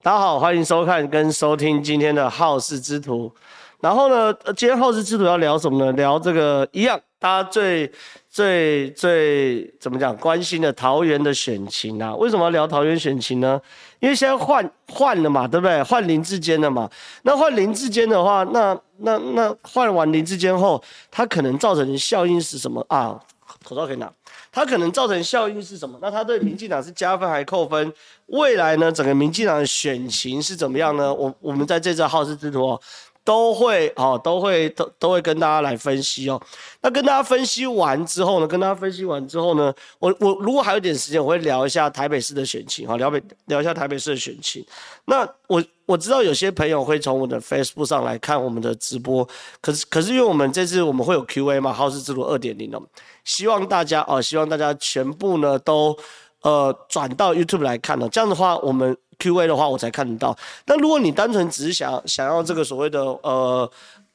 大家好，欢迎收看跟收听今天的好事之徒。然后呢，今天好事之徒要聊什么呢？聊这个一样，大家最最最怎么讲关心的桃园的选情啊？为什么要聊桃园选情呢？因为现在换换了嘛，对不对？换林志坚了嘛。那换林志坚的话，那那那换完林志坚后，它可能造成的效应是什么啊？口罩可以拿。它可能造成效应是什么？那它对民进党是加分还扣分？未来呢？整个民进党的选情是怎么样呢？我我们在这次好事之徒哦。都会哦，都会都都会跟大家来分析哦。那跟大家分析完之后呢，跟大家分析完之后呢，我我如果还有点时间，我会聊一下台北市的选情哈，聊北聊一下台北市的选情。那我我知道有些朋友会从我的 Facebook 上来看我们的直播，可是可是因为我们这次我们会有 QA 嘛，好事之路二点零哦，希望大家哦，希望大家全部呢都呃转到 YouTube 来看哦，这样的话我们。Q&A 的话，我才看得到。那如果你单纯只是想想要这个所谓的呃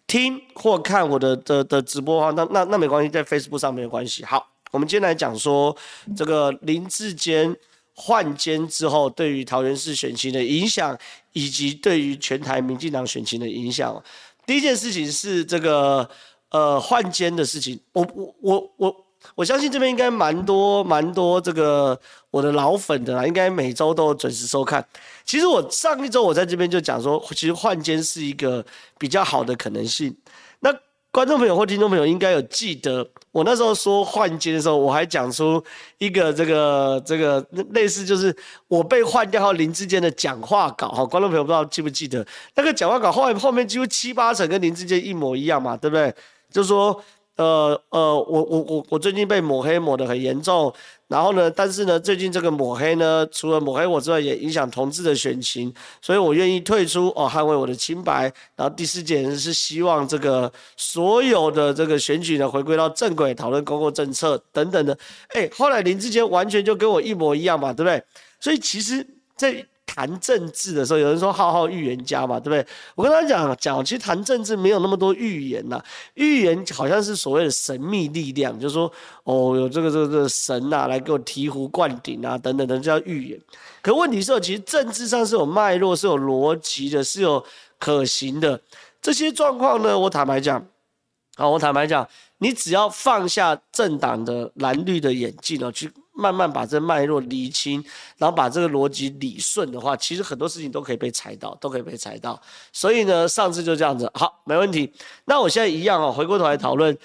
听或看我的的的直播的话，那那那没关系，在 Facebook 上没有关系。好，我们今天来讲说这个林志坚换监之后，对于桃园市选情的影响，以及对于全台民进党选情的影响。第一件事情是这个呃换监的事情，我我我我。我相信这边应该蛮多蛮多这个我的老粉的啦，应该每周都准时收看。其实我上一周我在这边就讲说，其实换监是一个比较好的可能性。观众朋友或听众朋友应该有记得，我那时候说换金的时候，我还讲出一个这个这个类似就是我被换掉后林志坚的讲话稿哈。观众朋友不知道记不记得那个讲话稿后来后面几乎七八成跟林志坚一模一样嘛，对不对？就是说。呃呃，我我我我最近被抹黑抹得很严重，然后呢，但是呢，最近这个抹黑呢，除了抹黑我之外，也影响同志的选情，所以我愿意退出哦，捍卫我的清白。然后第四点是希望这个所有的这个选举呢，回归到正轨，讨论公共政策等等的。哎，后来林志坚完全就跟我一模一样嘛，对不对？所以其实在。谈政治的时候，有人说浩浩预言家嘛，对不对？我跟他讲讲，其实谈政治没有那么多预言呐、啊，预言好像是所谓的神秘力量，就是说哦，有这个这个这个神呐、啊，来给我醍醐灌顶啊，等等等，叫预言。可问题是，其实政治上是有脉络、是有逻辑的，是有可行的。这些状况呢，我坦白讲，啊，我坦白讲，你只要放下政党的蓝绿的眼镜哦，去。慢慢把这脉络理清，然后把这个逻辑理顺的话，其实很多事情都可以被猜到，都可以被猜到。所以呢，上次就这样子，好，没问题。那我现在一样哦，回过头来讨论，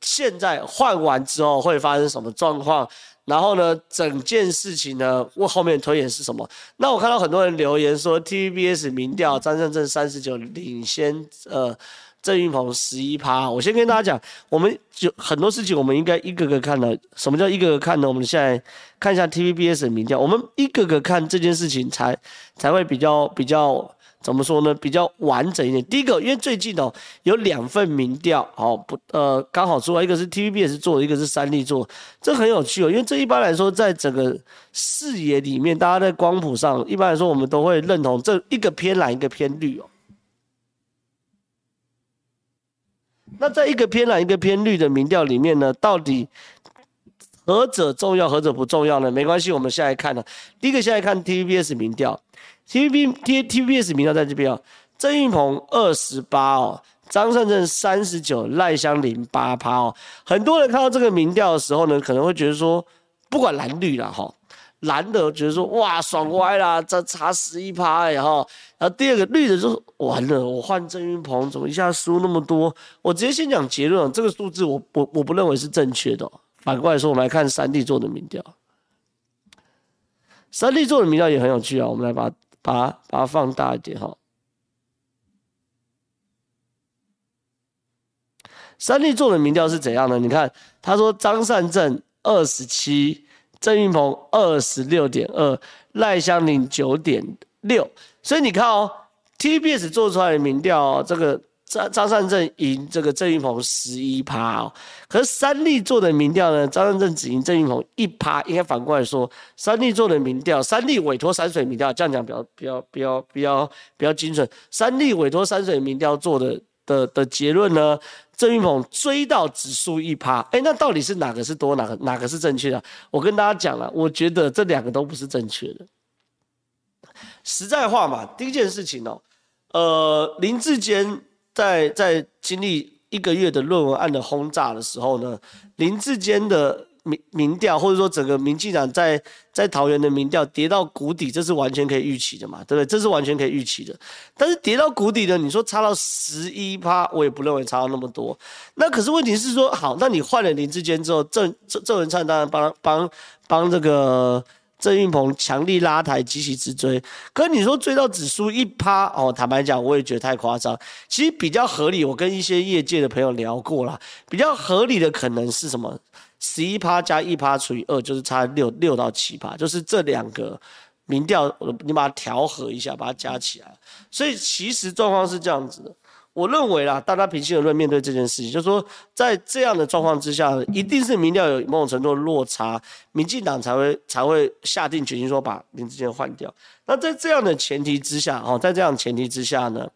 现在换完之后会发生什么状况？然后呢，整件事情呢，我后面推演是什么？那我看到很多人留言说，TVBS 民调张善政三十九领先，呃。郑云鹏十一趴，我先跟大家讲，我们就很多事情，我们应该一个个看的。什么叫一个个看呢？我们现在看一下 TVBS 的民调，我们一个个看这件事情才才会比较比较怎么说呢？比较完整一点。第一个，因为最近哦有两份民调哦不呃刚好出来，一个是 TVBS 做的，一个是三立做，这很有趣哦。因为这一般来说，在整个视野里面，大家在光谱上一般来说，我们都会认同这一个偏蓝，一个偏绿哦。那在一个偏蓝一个偏绿的民调里面呢，到底何者重要，何者不重要呢？没关系，我们现在看呢。第一个现在看 TVBS 民调，TVB T TVBS 民调在这边哦，郑运鹏二十八哦，张善政三十九，赖香伶八趴哦。很多人看到这个民调的时候呢，可能会觉得说，不管蓝绿啦哈。蓝的觉得说哇爽歪啦，这差十一趴哎哈，然后第二个绿的就完了，我换郑云鹏怎么一下输那么多？我直接先讲结论，这个数字我我我不认为是正确的。反过来说，我们来看三立做的民调，三立做的民调也很有趣啊，我们来把把把它放大一点哈。三立做的民调是怎样呢？你看他说张善政二十七。郑运鹏二十六点二，赖香伶九点六，所以你看哦，TBS 做出来的民调哦，这个张张善政赢这个郑运鹏十一趴哦，可是三立做的民调呢，张善政只赢郑运鹏一趴，应该反过来说，三立做的民调，三立委托山水民调，这样讲比较比较比较比较比较精准，三立委托山水民调做的的的结论呢？郑云鹏追到指数一趴，哎，那到底是哪个是多，哪个哪个是正确的？我跟大家讲了，我觉得这两个都不是正确的。实在话嘛，第一件事情哦，呃，林志坚在在经历一个月的论文案的轰炸的时候呢，林志坚的。民民调或者说整个民进党在在桃园的民调跌到谷底，这是完全可以预期的嘛，对不对？这是完全可以预期的。但是跌到谷底的，你说差到十一趴，我也不认为差到那么多。那可是问题是说，好，那你换了林志坚之后，郑郑郑文灿当然帮帮帮这个郑运鹏强力拉抬，急起直追。可你说追到只输一趴哦，坦白讲，我也觉得太夸张。其实比较合理，我跟一些业界的朋友聊过了，比较合理的可能是什么？十一趴加一趴除以二，就是差六六到七趴，就是这两个民调，你把它调和一下，把它加起来。所以其实状况是这样子的，我认为啦，大家平心而论面对这件事情，就是说在这样的状况之下，一定是民调有某种程度的落差，民进党才会才会下定决心说把林志坚换掉。那在这样的前提之下，哦，在这样的前提之下呢，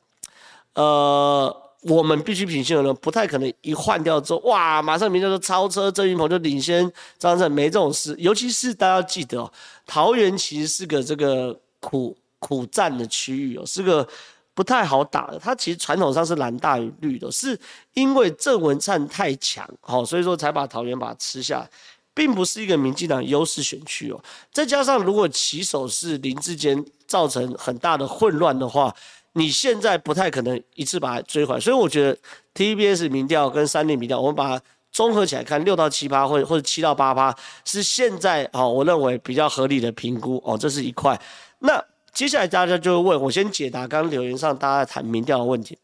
呃。我们必须平心而论，不太可能一换掉之后，哇，马上民调就超车，郑运鹏就领先张善，没这种事。尤其是大家要记得哦，桃园其实是个这个苦苦战的区域哦，是个不太好打的。它其实传统上是蓝大于绿的，是因为郑文灿太强，好，所以说才把桃园把它吃下，并不是一个民进党优势选区哦。再加上如果骑手是林志坚，造成很大的混乱的话。你现在不太可能一次把它追回来，所以我觉得 TBS 民调跟三立民调，我们把它综合起来看，六到七趴或者或者七到八趴是现在哦，我认为比较合理的评估哦，这是一块。那接下来大家就会问我，先解答刚刚留言上大家谈民调的问题。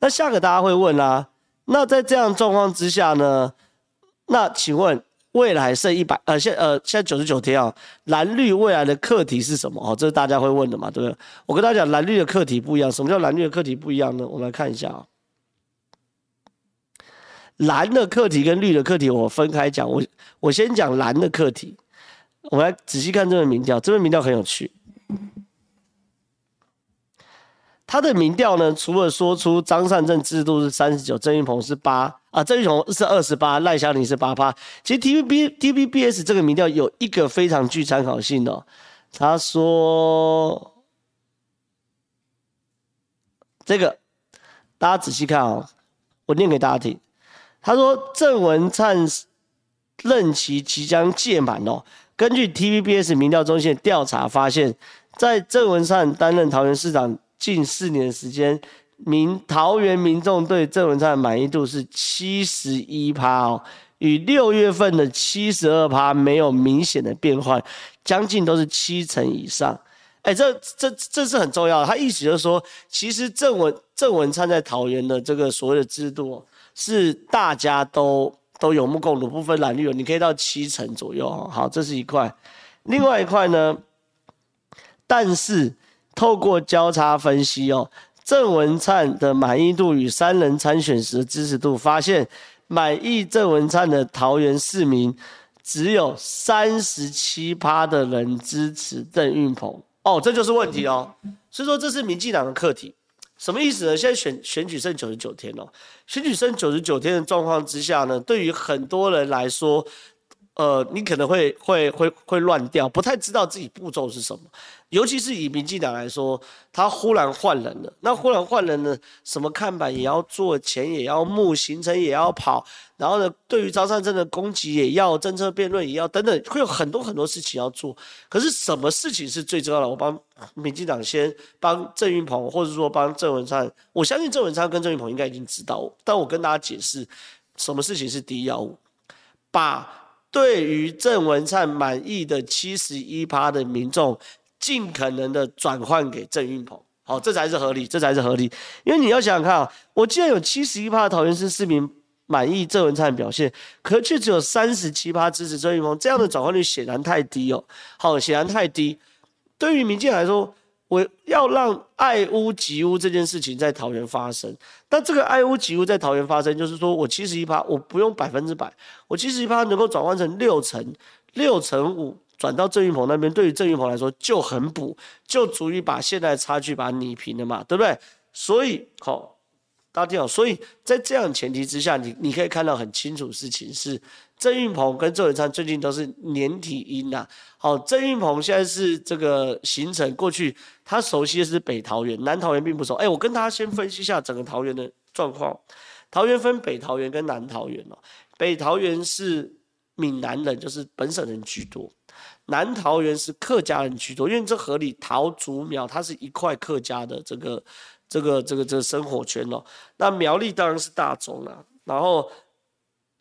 那下个大家会问啦、啊，那在这样状况之下呢？那请问？未来剩一百呃，现呃现在九十九天啊，蓝绿未来的课题是什么？哦，这是大家会问的嘛，对不对？我跟大家讲，蓝绿的课题不一样。什么叫蓝绿的课题不一样呢？我们来看一下啊，蓝的课题跟绿的课题我分开讲。我我先讲蓝的课题，我们来仔细看这份民调，这份民调很有趣。他的民调呢，除了说出张善政制度是三十九，郑运鹏是八啊，郑运鹏是二十八，赖香伶是八趴。其实 T V B T V B S 这个民调有一个非常具参考性的、他说这个大家仔细看哦，我念给大家听。他说郑文灿任期即将届满哦，根据 T V B S 民调中心调查发现，在郑文灿担任桃园市长。近四年的时间，民桃园民众对郑文灿的满意度是七十一趴哦，与六月份的七十二趴没有明显的变换，将近都是七成以上。哎，这这这是很重要的。他意思就是说，其实郑文郑文灿在桃园的这个所谓的制度，是大家都都有目共睹，不分蓝绿，你可以到七成左右。好，这是一块。另外一块呢，但是。透过交叉分析哦，郑文灿的满意度与三人参选时的支持度，发现满意郑文灿的桃园市民只有三十七趴的人支持郑运鹏哦，这就是问题哦。所以说这是民进党的课题，什么意思呢？现在选选举剩九十九天哦，选举剩九十九天的状况之下呢，对于很多人来说，呃，你可能会会会会乱掉，不太知道自己步骤是什么。尤其是以民进党来说，他忽然换人了，那忽然换人呢，什么看板也要做，钱也要募，行程也要跑，然后呢，对于张善政的攻击也要，政策辩论也要，等等，会有很多很多事情要做。可是什么事情是最重要的？我帮民进党先帮郑运鹏，或者说帮郑文灿，我相信郑文灿跟郑运鹏应该已经知道，但我跟大家解释，什么事情是第一要务，把对于郑文灿满意的七十一趴的民众。尽可能的转换给郑运鹏，好，这才是合理，这才是合理。因为你要想想看啊，我既然有七十一趴桃园市市民满意郑文灿表现，可却只有三十七趴支持郑运鹏，这样的转换率显然太低哦。好，显然太低。对于民进来说，我要让爱屋及乌这件事情在桃园发生，但这个爱屋及乌在桃园发生，就是说我七十一趴，我不用百分之百，我七十一趴能够转换成六成，六成五。转到郑云鹏那边，对于郑云鹏来说就很补，就足以把现在的差距把它弭平了嘛，对不对？所以好、大家听好，所以在这样前提之下，你你可以看到很清楚事情是郑云鹏跟周文灿最近都是连体婴呐。好，郑云鹏现在是这个行程，过去他熟悉的是北桃园，南桃园并不熟。哎，我跟大家先分析一下整个桃园的状况。桃园分北桃园跟南桃园哦，北桃园是闽南人，就是本省人居多；南桃园是客家人居多，因为这合理，桃竹苗它是一块客家的这个这个这个这个生活圈哦。那苗栗当然是大宗啦，然后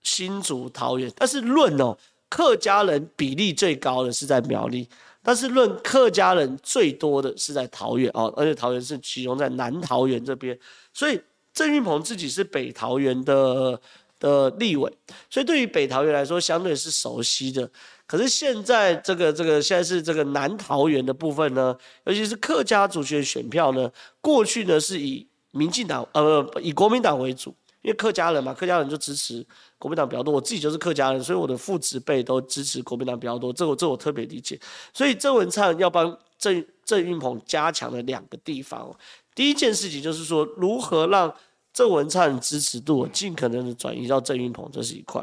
新竹、桃园，但是论哦，客家人比例最高的是在苗栗，但是论客家人最多的是在桃园哦，而且桃园是集中在南桃园这边，所以。郑运鹏自己是北桃园的的立委，所以对于北桃园来说，相对是熟悉的。可是现在这个这个现在是这个南桃园的部分呢，尤其是客家族群的选票呢，过去呢是以民进党呃不以国民党为主，因为客家人嘛，客家人就支持国民党比较多。我自己就是客家人，所以我的父执辈都支持国民党比较多，这我这我特别理解。所以郑文灿要帮郑郑运鹏加强的两个地方。第一件事情就是说，如何让郑文灿支持度尽可能的转移到郑运鹏，这是一块；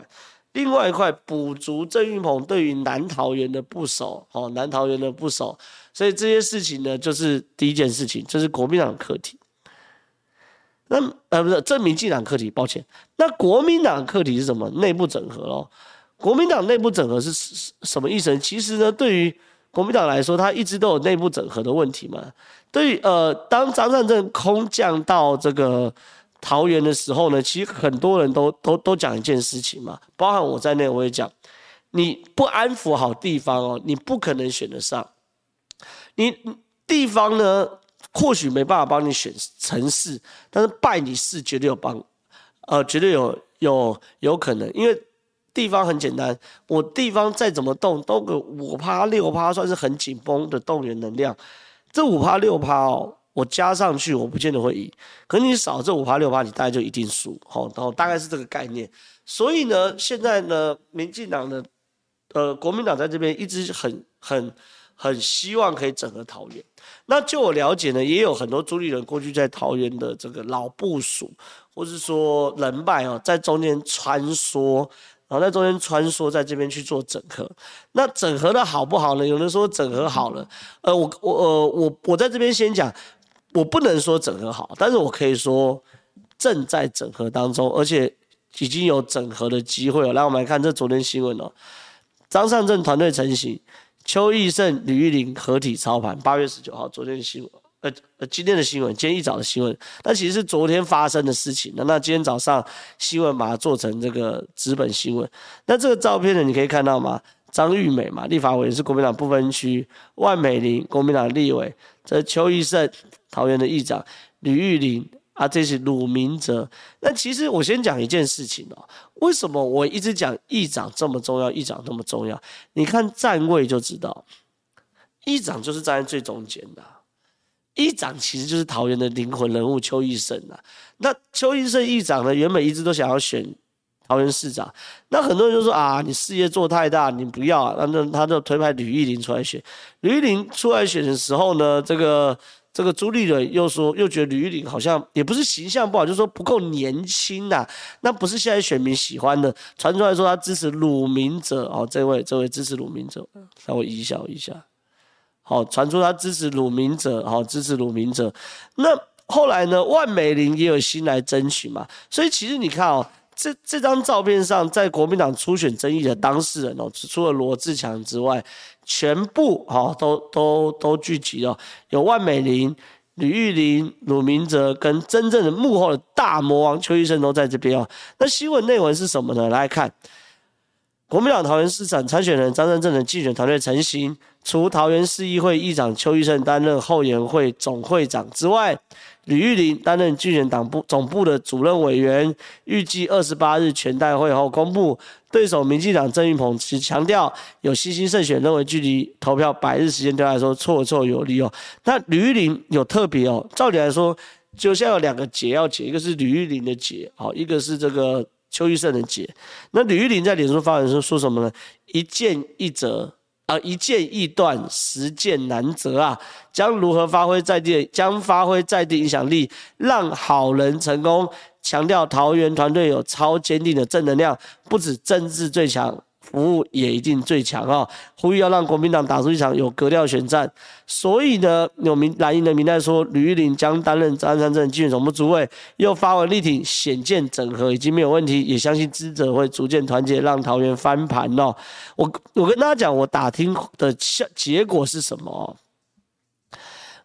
另外一块补足郑运鹏对于南桃园的不熟，哦，南桃园的不熟，所以这些事情呢，就是第一件事情，这是国民党课题。那呃，不是，证明进党课题，抱歉。那国民党课题是什么？内部整合咯。国民党内部整合是什么意思呢？其实呢，对于国民党来说，他一直都有内部整合的问题嘛。对于呃，当张善政空降到这个桃园的时候呢，其实很多人都都都讲一件事情嘛，包含我在内，我也讲，你不安抚好地方哦，你不可能选得上。你地方呢，或许没办法帮你选城市，但是拜你市绝对有帮，呃，绝对有有有可能，因为地方很简单，我地方再怎么动，都个五趴六趴，算是很紧绷的动员能量。这五趴六趴哦，我加上去，我不见得会赢。可你少这五趴六趴，你大概就一定输。好，然后大概是这个概念。所以呢，现在呢，民进党的呃国民党在这边一直很很很希望可以整合桃园。那就我了解呢，也有很多朱立伦过去在桃园的这个老部署，或是说人脉哦，在中间穿梭。然后在中间穿梭，在这边去做整合，那整合的好不好呢？有人说整合好了，呃，我我呃我我在这边先讲，我不能说整合好，但是我可以说正在整合当中，而且已经有整合的机会了。来，我们来看这昨天新闻哦，张善政团队成型，邱毅胜、吕玉玲合体操盘，八月十九号，昨天的新闻。呃呃，今天的新闻，今天一早的新闻，那其实是昨天发生的事情。那那今天早上新闻把它做成这个纸本新闻。那这个照片呢，你可以看到吗？张玉美嘛，立法委员是国民党不分区；万美玲，国民党立委；这邱奕胜，桃园的议长；吕玉玲啊，这是鲁明哲。那其实我先讲一件事情哦，为什么我一直讲议长这么重要？议长那么重要？你看站位就知道，议长就是站在最中间的。议长其实就是桃园的灵魂人物邱奕胜啊。那邱奕胜议长呢，原本一直都想要选桃园市长。那很多人就说啊，你事业做太大，你不要啊。那他就推派吕玉玲出来选。吕玉玲出来选的时候呢，这个这个朱立伦又说，又觉得吕玉玲好像也不是形象不好，就是说不够年轻呐。那不是现在选民喜欢的。传出来说他支持鲁明哲哦，这位这位支持鲁明哲，稍微移一下一下。好，传出他支持鲁明哲，好，支持鲁明哲。那后来呢？万美玲也有心来争取嘛。所以其实你看哦，这这张照片上，在国民党初选争议的当事人哦，除了罗志强之外，全部好都都都聚集了。有万美玲、吕玉玲、鲁明哲，跟真正的幕后的大魔王邱医生都在这边哦。那新闻内文是什么呢？来看。国民党桃园市长参选人张善政的竞选团队成型，除桃园市议会议长邱奕胜担任后援会总会长之外，吕玉玲担任竞选党部总部的主任委员。预计二十八日全代会后公布对手，民进党郑运鹏其强调有信心胜选，认为距离投票百日时间对他来说绰绰有余哦。那吕玉玲有特别哦，照理来说，就像有两个结要解，一个是吕玉玲的结，好，一个是这个。邱奕胜的结，那吕玉玲在脸书发文说说什么呢？一剑一折啊，一剑易断，十剑难折啊！将如何发挥在地，将发挥在地影响力，让好人成功，强调桃园团队有超坚定的正能量，不止政治最强。服务也一定最强啊！呼吁要让国民党打出一场有格调选战。所以呢，有民蓝营的民代说，吕玉玲将担任张善政竞选总部主委，又发文力挺，显见整合已经没有问题，也相信支者会逐渐团结，让桃园翻盘哦。我我跟大家讲，我打听的下结果是什么？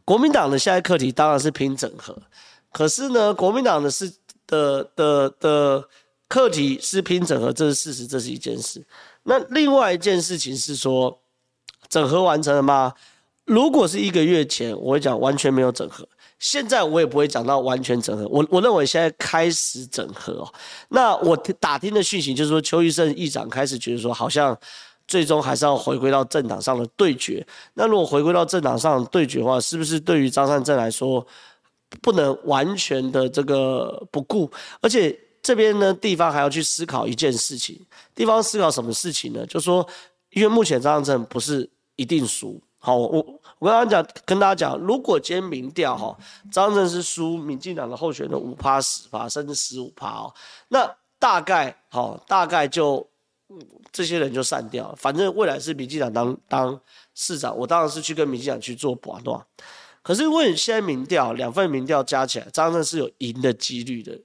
国民党的下一课题当然是拼整合，可是呢，国民党的是的的的课题是拼整合，这是事实，这是一件事。那另外一件事情是说，整合完成了吗？如果是一个月前，我会讲完全没有整合。现在我也不会讲到完全整合。我我认为现在开始整合哦。那我打听的讯息就是说，邱奕胜议长开始觉得说，好像最终还是要回归到政党上的对决。那如果回归到政党上对决的话，是不是对于张善政来说，不能完全的这个不顾？而且。这边呢，地方还要去思考一件事情。地方思考什么事情呢？就是说，因为目前张政不是一定输。好，我我刚刚讲，跟大家讲，如果今天民调哈，张政是输民进党的候选人五趴十趴，甚至十五趴哦，那大概好，大概就这些人就散掉了。反正未来是民进党当当市长，我当然是去跟民进党去做搏斗。可是，问现在民调，两份民调加起来，张政是有赢的几率的。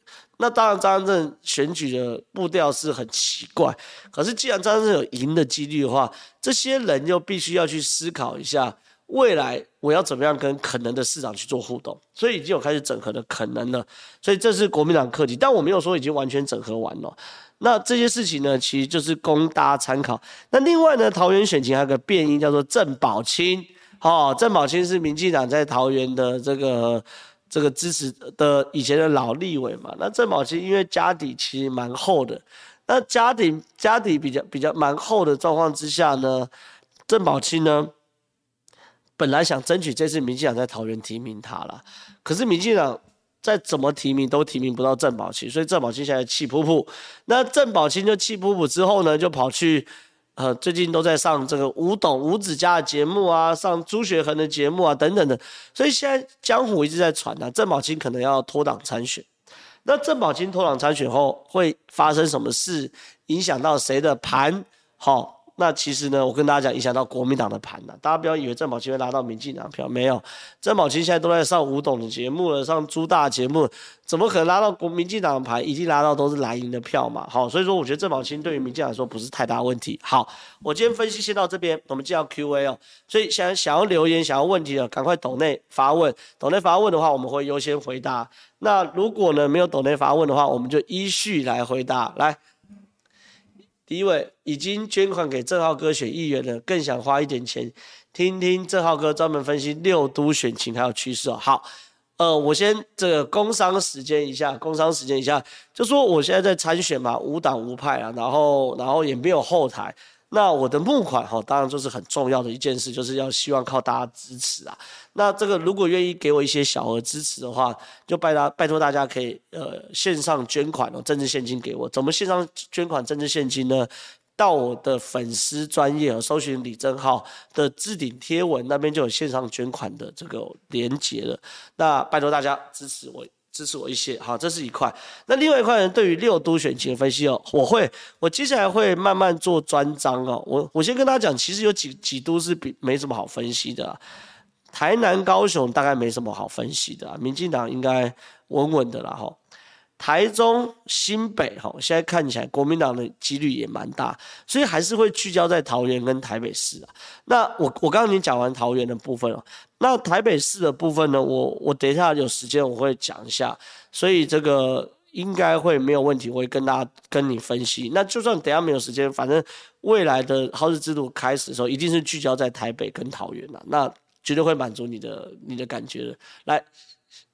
那当然，张正选举的步调是很奇怪。可是，既然张正有赢的几率的话，这些人就必须要去思考一下，未来我要怎么样跟可能的市长去做互动。所以，已经有开始整合的可能了。所以，这是国民党课题。但我没有说已经完全整合完了。那这些事情呢，其实就是供大家参考。那另外呢，桃园选情还有个变音，叫做郑宝清。哦，郑宝清是民进党在桃园的这个这个支持的以前的老立委嘛。那郑宝清因为家底其实蛮厚的，那家底家底比较比较蛮厚的状况之下呢，郑宝清呢本来想争取这次民进党在桃园提名他了，可是民进党再怎么提名都提名不到郑宝清，所以郑宝清现在气噗噗。那郑宝清就气噗噗之后呢，就跑去。呃，最近都在上这个吴董、吴子嘉的节目啊，上朱学恒的节目啊，等等的，所以现在江湖一直在传啊，郑宝清可能要脱党参选。那郑宝清脱党参选后会发生什么事，影响到谁的盘？好。那其实呢，我跟大家讲，影响到国民党的盘了。大家不要以为郑宝清会拿到民进党票，没有。郑宝清现在都在上吴董的节目了，上朱大节目，怎么可能拿到国民进党的盘？已经拿到都是蓝营的票嘛。好，所以说我觉得郑宝清对于民进党来说不是太大问题。好，我今天分析先到这边，我们进到 Q&A 哦。所以想想要留言、想要问题的，赶快抖内发问。抖内发问的话，我们会优先回答。那如果呢没有抖内发问的话，我们就依序来回答。来。因为已经捐款给郑浩哥选议员了，更想花一点钱听听郑浩哥专门分析六都选情还有趋势哦。好，呃，我先这个工商时间一下，工商时间一下，就说我现在在参选嘛，无党无派啊，然后然后也没有后台。那我的募款哈，当然就是很重要的一件事，就是要希望靠大家支持啊。那这个如果愿意给我一些小额支持的话，就拜大拜托大家可以呃线上捐款哦，政治现金给我。怎么线上捐款政治现金呢？到我的粉丝专业和搜寻李正浩的置顶贴文那边就有线上捐款的这个连接了。那拜托大家支持我。支持我一些，好，这是一块。那另外一块呢？对于六都选情的分析哦，我会，我接下来会慢慢做专章哦。我我先跟大家讲，其实有几几都是比没什么好分析的，台南、高雄大概没什么好分析的，民进党应该稳稳的啦哈。台中、新北，哈，现在看起来国民党的几率也蛮大，所以还是会聚焦在桃园跟台北市啊。那我我刚刚已经讲完桃园的部分了，那台北市的部分呢？我我等一下有时间我会讲一下，所以这个应该会没有问题，我会跟大家跟你分析。那就算等下没有时间，反正未来的好事之徒开始的时候，一定是聚焦在台北跟桃园了，那绝对会满足你的你的感觉的。来，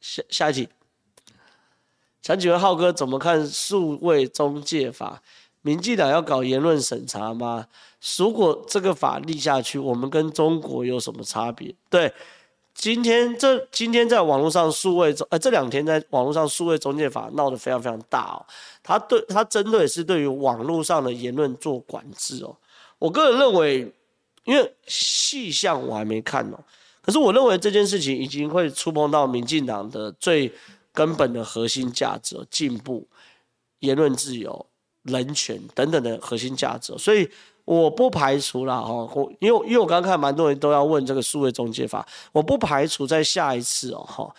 下下一题。想请问浩哥怎么看数位中介法？民进党要搞言论审查吗？如果这个法立下去，我们跟中国有什么差别？对，今天这今天在网络上数位中，呃，这两天在网络上数位中介法闹得非常非常大哦。他对他针对是对于网络上的言论做管制哦。我个人认为，因为细项我还没看哦，可是我认为这件事情已经会触碰到民进党的最。根本的核心价值，进步、言论自由、人权等等的核心价值。所以我不排除啦，哈，我因为因为我刚刚看蛮多人都要问这个数位中介法，我不排除在下一次哦，哈。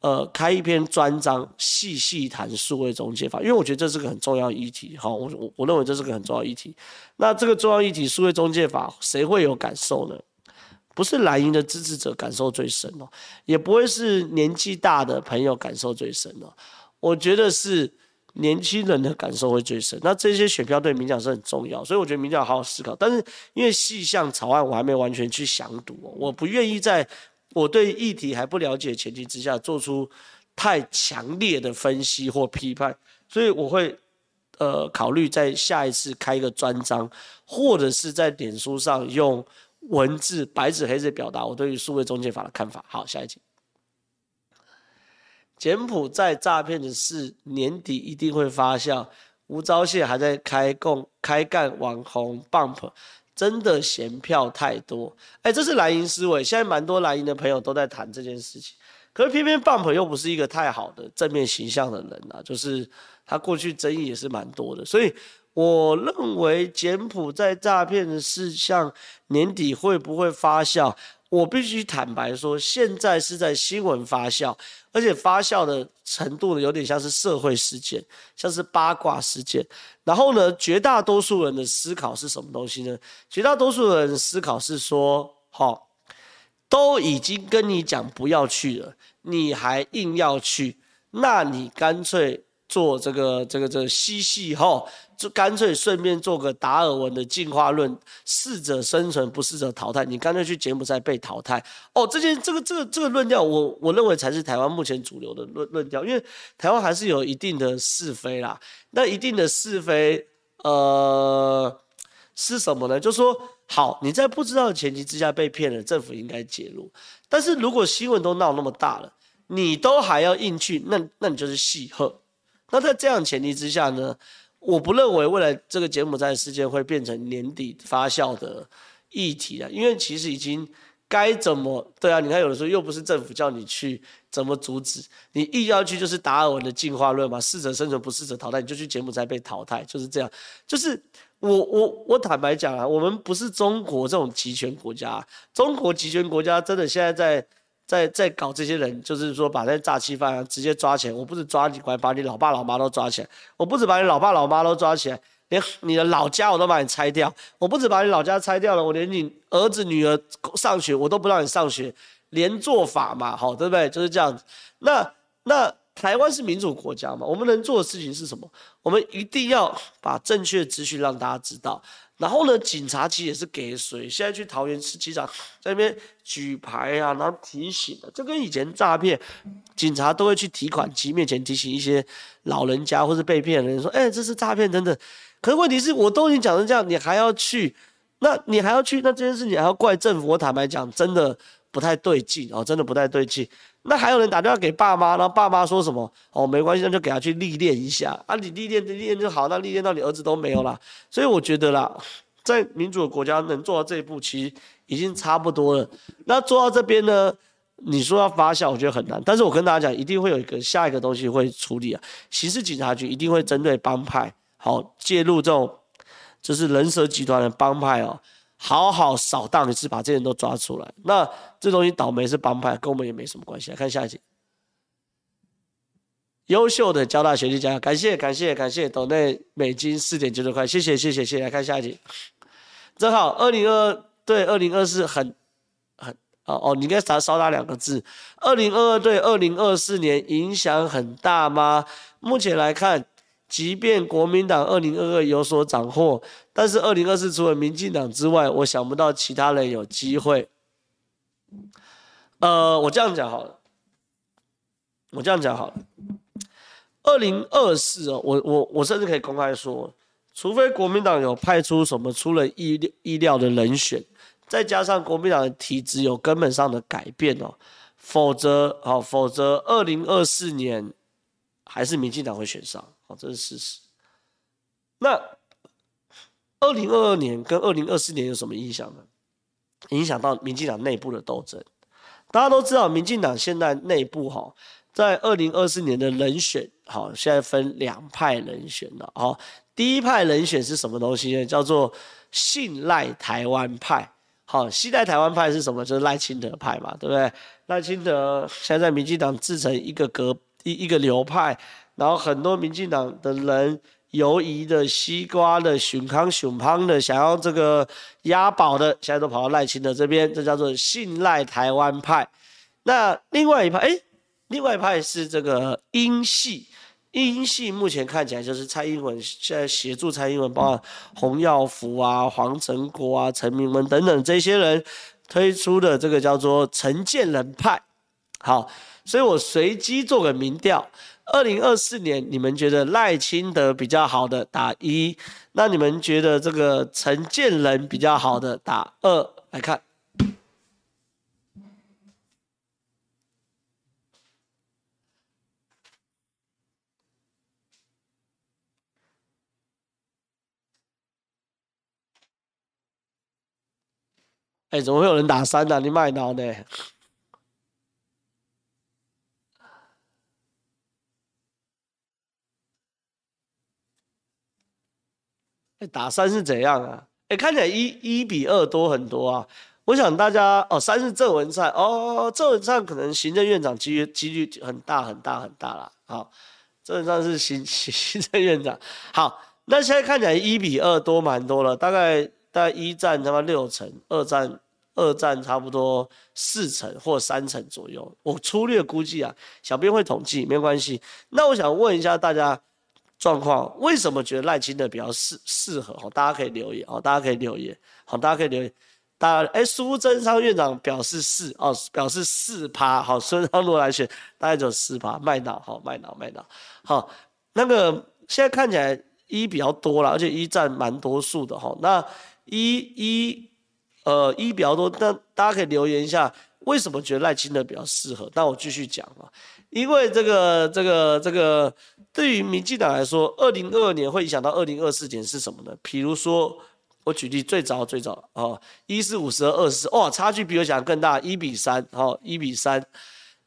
呃，开一篇专章，细细谈数位中介法，因为我觉得这是个很重要议题。好，我我我认为这是个很重要议题。那这个重要议题，数位中介法，谁会有感受呢？不是蓝营的支持者感受最深哦，也不会是年纪大的朋友感受最深哦。我觉得是年轻人的感受会最深。那这些选票对民进党是很重要，所以我觉得民进党好好思考。但是因为细项草案我还没完全去详读，我不愿意在。我对议题还不了解的前提之下，做出太强烈的分析或批判，所以我会呃考虑在下一次开一个专章，或者是在脸书上用文字白纸黑字表达我对于数位中介法的看法。好，下一集，柬埔寨诈骗的事年底一定会发酵，吴钊燮还在开供开干网红 bump。真的嫌票太多，哎，这是蓝营思维。现在蛮多蓝营的朋友都在谈这件事情，可是偏偏 Bump 又不是一个太好的正面形象的人啊，就是他过去争议也是蛮多的，所以我认为柬埔寨诈骗的事项年底会不会发酵？我必须坦白说，现在是在新闻发酵，而且发酵的程度呢，有点像是社会事件，像是八卦事件。然后呢，绝大多数人的思考是什么东西呢？绝大多数人的思考是说，好，都已经跟你讲不要去了，你还硬要去，那你干脆。做这个这个这个嬉戏后，就干脆顺便做个达尔文的进化论，适者生存，不适者淘汰。你干脆去柬埔寨被淘汰哦。这件这个这个这个论调，我我认为才是台湾目前主流的论论调，因为台湾还是有一定的是非啦。那一定的是非，呃，是什么呢？就是说，好，你在不知道的前提之下被骗了，政府应该介入。但是如果新闻都闹那么大了，你都还要硬去，那那你就是戏贺。那在这样前提之下呢，我不认为未来这个柬埔寨事件会变成年底发酵的议题啊，因为其实已经该怎么对啊？你看有的时候又不是政府叫你去，怎么阻止？你硬要去就是达尔文的进化论嘛，适者生存，不适者淘汰，你就去柬埔寨被淘汰，就是这样。就是我我我坦白讲啊，我们不是中国这种集权国家，中国集权国家真的现在在。在在搞这些人，就是说把那些诈欺犯啊直接抓起来。我不止抓你，我还把你老爸老妈都抓起来。我不止把你老爸老妈都抓起来，连你的老家我都把你拆掉。我不止把你老家拆掉了，我连你儿子女儿上学我都不让你上学，连坐法嘛，好，对不对？就是这样子。那那台湾是民主国家嘛，我们能做的事情是什么？我们一定要把正确的资讯让大家知道。然后呢，警察其实也是给水。现在去桃园市机场，在那边举牌啊，然后提醒的，就跟以前诈骗，警察都会去提款机面前提醒一些老人家或是被骗的人说：“哎，这是诈骗等等。”可是问题是，我都已经讲成这样，你还要去？那你还要去？那这件事你还要怪政府？我坦白讲，真的不太对劲哦，真的不太对劲。那还有人打电话给爸妈，然后爸妈说什么？哦，没关系，那就给他去历练一下啊！你历练历练就好，那历练到你儿子都没有了。所以我觉得啦，在民主的国家能做到这一步，其实已经差不多了。那做到这边呢，你说要发酵，我觉得很难。但是我跟大家讲，一定会有一个下一个东西会处理啊。刑事警察局一定会针对帮派，好介入这种就是人蛇集团的帮派哦。好好扫荡一次，把这些人都抓出来。那这东西倒霉是帮派，跟我们也没什么关系。来看下一集，优秀的交大学弟家，感谢感谢感谢，斗内美金四点九九块，谢谢谢谢谢谢。来看下一集，正好二零二对二零二四很很哦哦，你应该少少打两个字。二零二二对二零二四年影响很大吗？目前来看。即便国民党二零二二有所斩获，但是二零二四除了民进党之外，我想不到其他人有机会。呃，我这样讲好了，我这样讲好了。二零二四哦，我我我甚至可以公开说，除非国民党有派出什么出了意意料的人选，再加上国民党的体制有根本上的改变哦，否则好，否则二零二四年还是民进党会选上。这是事实。那二零二二年跟二零二四年有什么影响呢？影响到民进党内部的斗争。大家都知道，民进党现在内部哈，在二零二四年的人选，好，现在分两派人选了。好，第一派人选是什么东西呢？叫做信赖台湾派。好，信赖台湾派是什么？就是赖清德派嘛，对不对？赖清德现在在民进党自成一个格一一个流派，然后很多民进党的人，犹疑的、西瓜的、熊康熊胖的，想要这个押宝的，现在都跑到赖清德这边，这叫做信赖台湾派。那另外一派，哎。另外一派是这个英系，英系目前看起来就是蔡英文现在协助蔡英文，包括洪耀福啊、黄成国啊、陈明文等等这些人推出的这个叫做陈建仁派。好，所以我随机做个民调，二零二四年你们觉得赖清德比较好的打一，那你们觉得这个陈建仁比较好的打二，来看。哎、怎么会有人打三呢、你卖脑呢？打三是怎样啊？哎、看起来一一比二多很多啊！我想大家哦，三是郑文灿哦，郑文灿可能行政院长几率几率很大很大很大啦。好，郑文灿是行 行政院长。好，那现在看起来一比二多蛮多了，大概。大概一占他妈六成，二战二战差不多四成或三成左右。我粗略估计啊，小编会统计，没关系。那我想问一下大家状况，为什么觉得赖清德比较适适合？好，大家可以留言哦，大家可以留言，好，大家可以留言。大家哎，苏贞昌院长表示四哦，表示四趴。好，孙昌如果来选，大概就四趴。卖脑好，卖脑卖脑好。那个现在看起来一比较多了，而且一占蛮多数的哈。那一一呃一比较多，那大家可以留言一下，为什么觉得赖清德比较适合？那我继续讲啊，因为这个这个这个对于民进党来说，二零二二年会影响到二零二四年是什么呢？比如说我举例最早最早啊，一四五十二二十，哇，差距比我想更大，一比三，哦，一比三，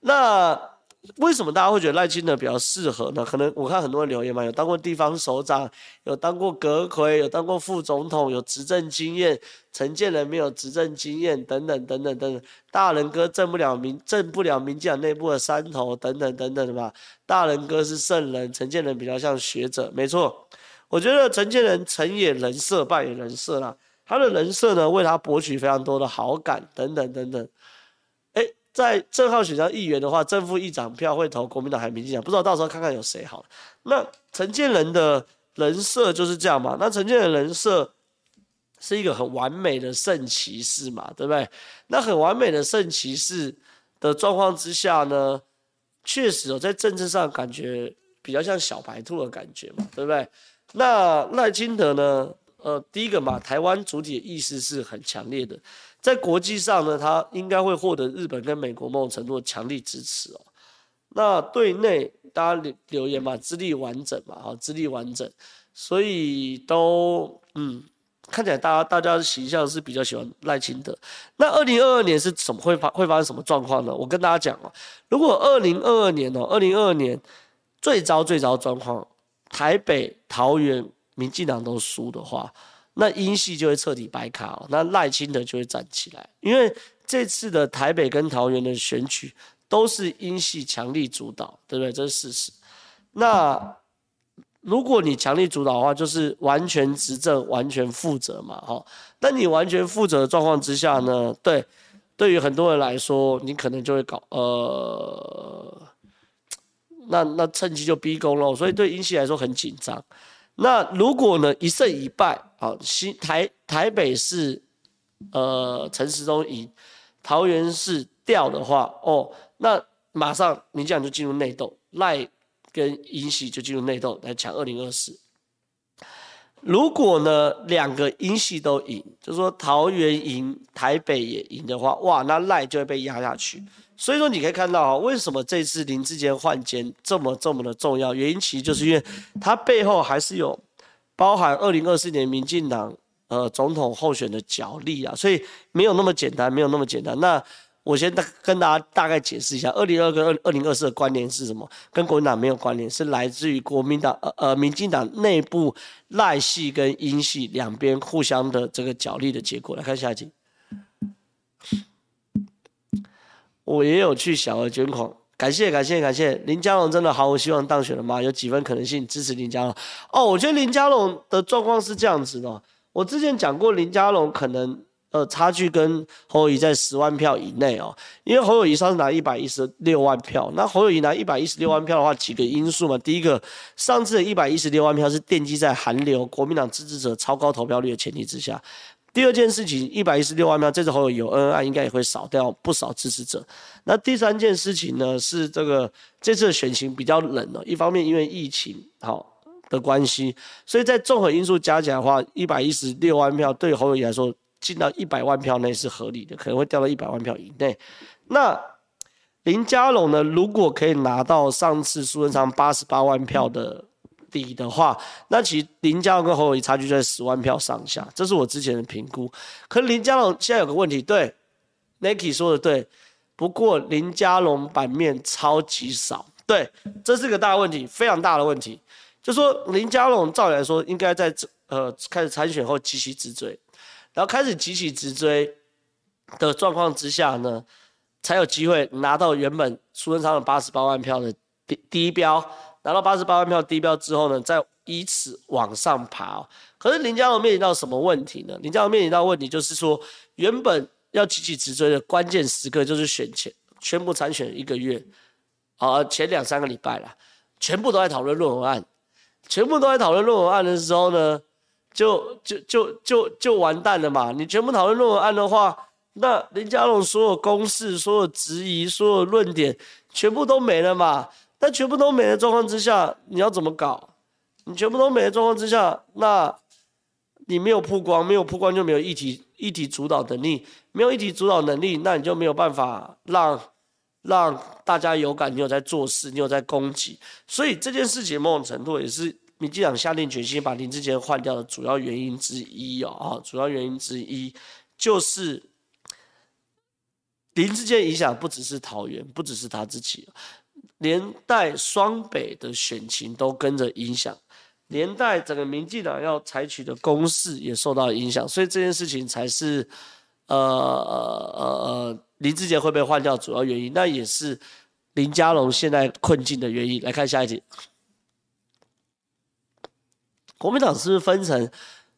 那。为什么大家会觉得赖清德比较适合呢？可能我看很多人留言嘛，有当过地方首长，有当过阁揆，有当过副总统，有执政经验。陈建仁没有执政经验，等等等等等等。大仁哥挣不了民，挣不了民进党内部的山头，等等等等的嘛。大仁哥是圣人，陈建仁比较像学者，没错。我觉得陈建仁成也人设，败也人设啦。他的人设呢，为他博取非常多的好感，等等等等。在正号选上议员的话，正副议长票会投国民党还是民进党？不知道到时候看看有谁好了。那陈建仁的人设就是这样嘛？那陈建仁人设是一个很完美的圣骑士嘛，对不对？那很完美的圣骑士的状况之下呢，确实哦，在政治上感觉比较像小白兔的感觉嘛，对不对？那赖清德呢？呃，第一个嘛，台湾主体的意识是很强烈的。在国际上呢，他应该会获得日本跟美国某种程度的强力支持哦。那对内大家留留言嘛，资历完整嘛，哈，资历完整，所以都嗯，看起来大家大家的形象是比较喜欢赖清德。那二零二二年是怎么会发会发生什么状况呢？我跟大家讲哦，如果二零二二年哦，二零二二年最糟最糟状况，台北、桃园民进党都输的话。那英系就会彻底白卡哦，那赖清德就会站起来，因为这次的台北跟桃园的选举都是英系强力主导，对不对？这是事实。那如果你强力主导的话，就是完全执政、完全负责嘛，哈。那你完全负责的状况之下呢，对，对于很多人来说，你可能就会搞呃，那那趁机就逼宫了，所以对英系来说很紧张。那如果呢一胜一败啊，新台台北市，呃陈时中赢，桃园市掉的话哦，那马上民进党就进入内斗，赖跟英系就进入内斗来抢二零二四。如果呢两个英系都赢，就是说桃园赢，台北也赢的话，哇，那赖就会被压下去。所以说你可以看到啊，为什么这次林志坚换监这么这么的重要？原因其实就是因为他背后还是有包含二零二四年民进党呃总统候选的角力啊，所以没有那么简单，没有那么简单。那我先大跟大家大概解释一下，二零二跟二二零二四的关联是什么？跟国民党没有关联，是来自于国民党呃呃民进党内部赖系跟英系两边互相的这个角力的结果。来看下一集，我也有去小额捐款，感谢感谢感谢。林佳龙真的毫无希望当选了吗？有几分可能性支持林佳龙？哦，我觉得林佳龙的状况是这样子的，我之前讲过林佳龙可能。呃，差距跟侯友宜在十万票以内哦，因为侯友宜上次拿一百一十六万票，那侯友宜拿一百一十六万票的话，几个因素嘛，第一个，上次的一百一十六万票是奠基在韩流国民党支持者超高投票率的前提之下，第二件事情，一百一十六万票，这次侯友宜有恩恩爱，应该也会少掉不少支持者。那第三件事情呢，是这个这次的选情比较冷哦，一方面因为疫情好的关系，所以在综合因素加起来的话，一百一十六万票对侯友宜来说。进到一百万票内是合理的，可能会掉到一百万票以内。那林佳龙呢？如果可以拿到上次苏贞昌八十八万票的底的话，那其实林佳龙跟侯友宜差距在十万票上下，这是我之前的评估。可是林佳龙现在有个问题，对，Nike 说的对，不过林佳龙版面超级少，对，这是个大问题，非常大的问题。就说林佳龙照理来说应该在这呃开始参选后急起直追。然后开始急起直追的状况之下呢，才有机会拿到原本苏贞昌的八十八万票的第第一标，拿到八十八万票低标之后呢，再以此往上爬。可是林佳龙面临到什么问题呢？林佳龙面临到问题就是说，原本要急起直追的关键时刻就是选前宣布参选一个月，啊，前两三个礼拜了，全部都在讨论论文案，全部都在讨论论文案的时候呢。就就就就就完蛋了嘛！你全部讨论论文案的话，那林佳龙所有公式、所有质疑、所有论点，全部都没了嘛？那全部都没的状况之下，你要怎么搞？你全部都没的状况之下，那你没有曝光，没有曝光就没有议题议题主导能力，没有议题主导能力，那你就没有办法让让大家有感，你有在做事，你有在攻击，所以这件事情某种程度也是。民进党下定决心把林志杰换掉的主要原因之一哦，主要原因之一就是林志坚影响不只是桃园，不只是他自己，连带双北的选情都跟着影响，连带整个民进党要采取的攻势也受到影响，所以这件事情才是呃呃呃林志杰会被换掉主要原因，那也是林佳龙现在困境的原因。来看下一题。国民党是不是分成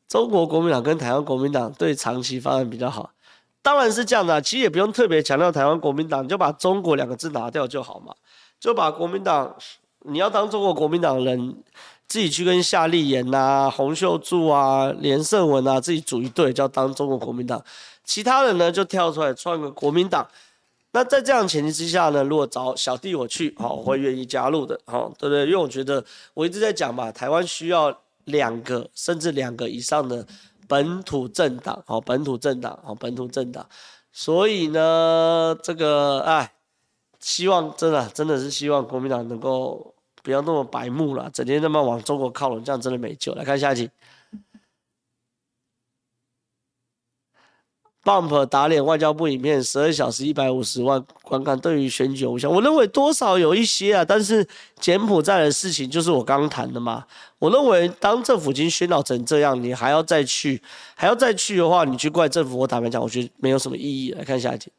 中国国民党跟台湾国民党对长期发展比较好？当然是这样的，其实也不用特别强调台湾国民党，就把中国两个字拿掉就好嘛。就把国民党，你要当中国国民党人，自己去跟夏立言呐、洪秀柱啊、连胜文啊自己组一队，叫当中国国民党。其他人呢就跳出来创个国民党。那在这样前提之下呢，如果找小弟我去，好，我会愿意加入的，好，对不对？因为我觉得我一直在讲嘛，台湾需要。两个甚至两个以上的本土政党，好，本土政党，好，本土政党，所以呢，这个哎，希望真的真的是希望国民党能够不要那么白目了，整天那么往中国靠拢，这样真的没救。来看下一题。Bump 打脸外交部影片，十二小时一百五十万观看，对于选举无效，我认为多少有一些啊。但是柬埔寨的事情就是我刚谈的嘛。我认为当政府已经喧闹成这样，你还要再去，还要再去的话，你去怪政府，我坦白讲，我觉得没有什么意义。来看下一题。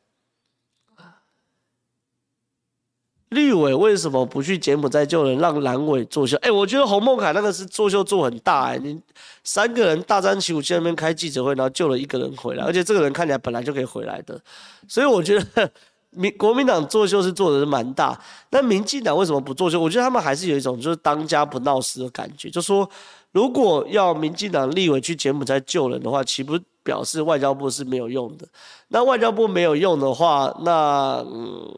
立委为什么不去柬埔寨救人，让蓝委作秀？哎、我觉得洪孟凯那个是作秀做很大哎、你三个人大张旗鼓去那边开记者会，然后救了一个人回来，而且这个人看起来本来就可以回来的，所以我觉得民国民党作秀是做的是蛮大。那民进党为什么不作秀？我觉得他们还是有一种就是当家不闹事的感觉，就说如果要民进党立委去柬埔寨救人的话，岂不表示外交部是没有用的？那外交部没有用的话，那嗯，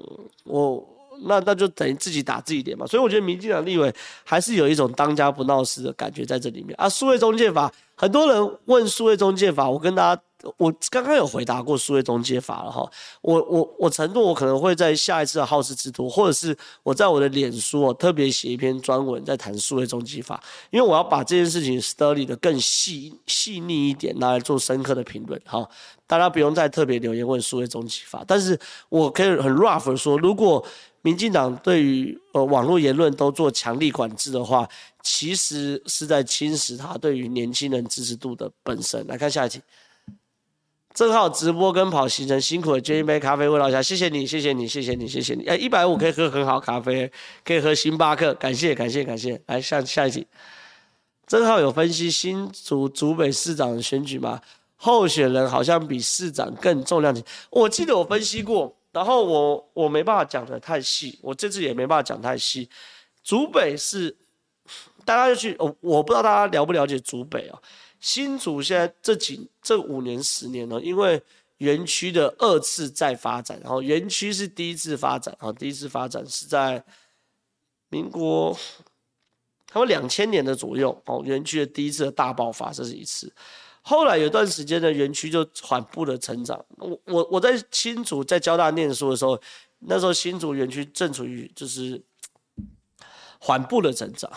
我。那那就等于自己打自己脸嘛，所以我觉得民进党立委还是有一种当家不闹事的感觉在这里面啊。数位中介法，很多人问数位中介法，我跟大家我刚刚有回答过数位中介法了哈，我我我承诺我可能会在下一次的好事之徒，或者是我在我的脸书哦特别写一篇专文在谈数位中介法，因为我要把这件事情 study 的更细细腻一点，拿来做深刻的评论哈。大家不用再特别留言问数位中介法，但是我可以很 rough 的说，如果民进党对于呃网络言论都做强力管制的话，其实是在侵蚀他对于年轻人支持度的本身。来看下一题。正好直播跟跑行程辛苦了，捐一杯咖啡慰劳一下，谢谢你，谢谢你，谢谢你，谢谢你。哎，一百五可以喝很好咖啡，可以喝星巴克，感谢感谢感谢。来下下一题，正好有分析新竹竹北市长选举吗？候选人好像比市长更重量级。我记得我分析过，然后我我没办法讲得太细，我这次也没办法讲太细。竹北是大家要去，我我不知道大家了不了解竹北啊。新竹现在这几这五年十年呢，因为园区的二次再发展，然后园区是第一次发展啊，第一次发展是在民国，他们两千年的左右哦，园区的第一次的大爆发，这是一次。后来有段时间的园区就缓步的成长。我我我在新竹在交大念书的时候，那时候新竹园区正处于就是缓步的成长。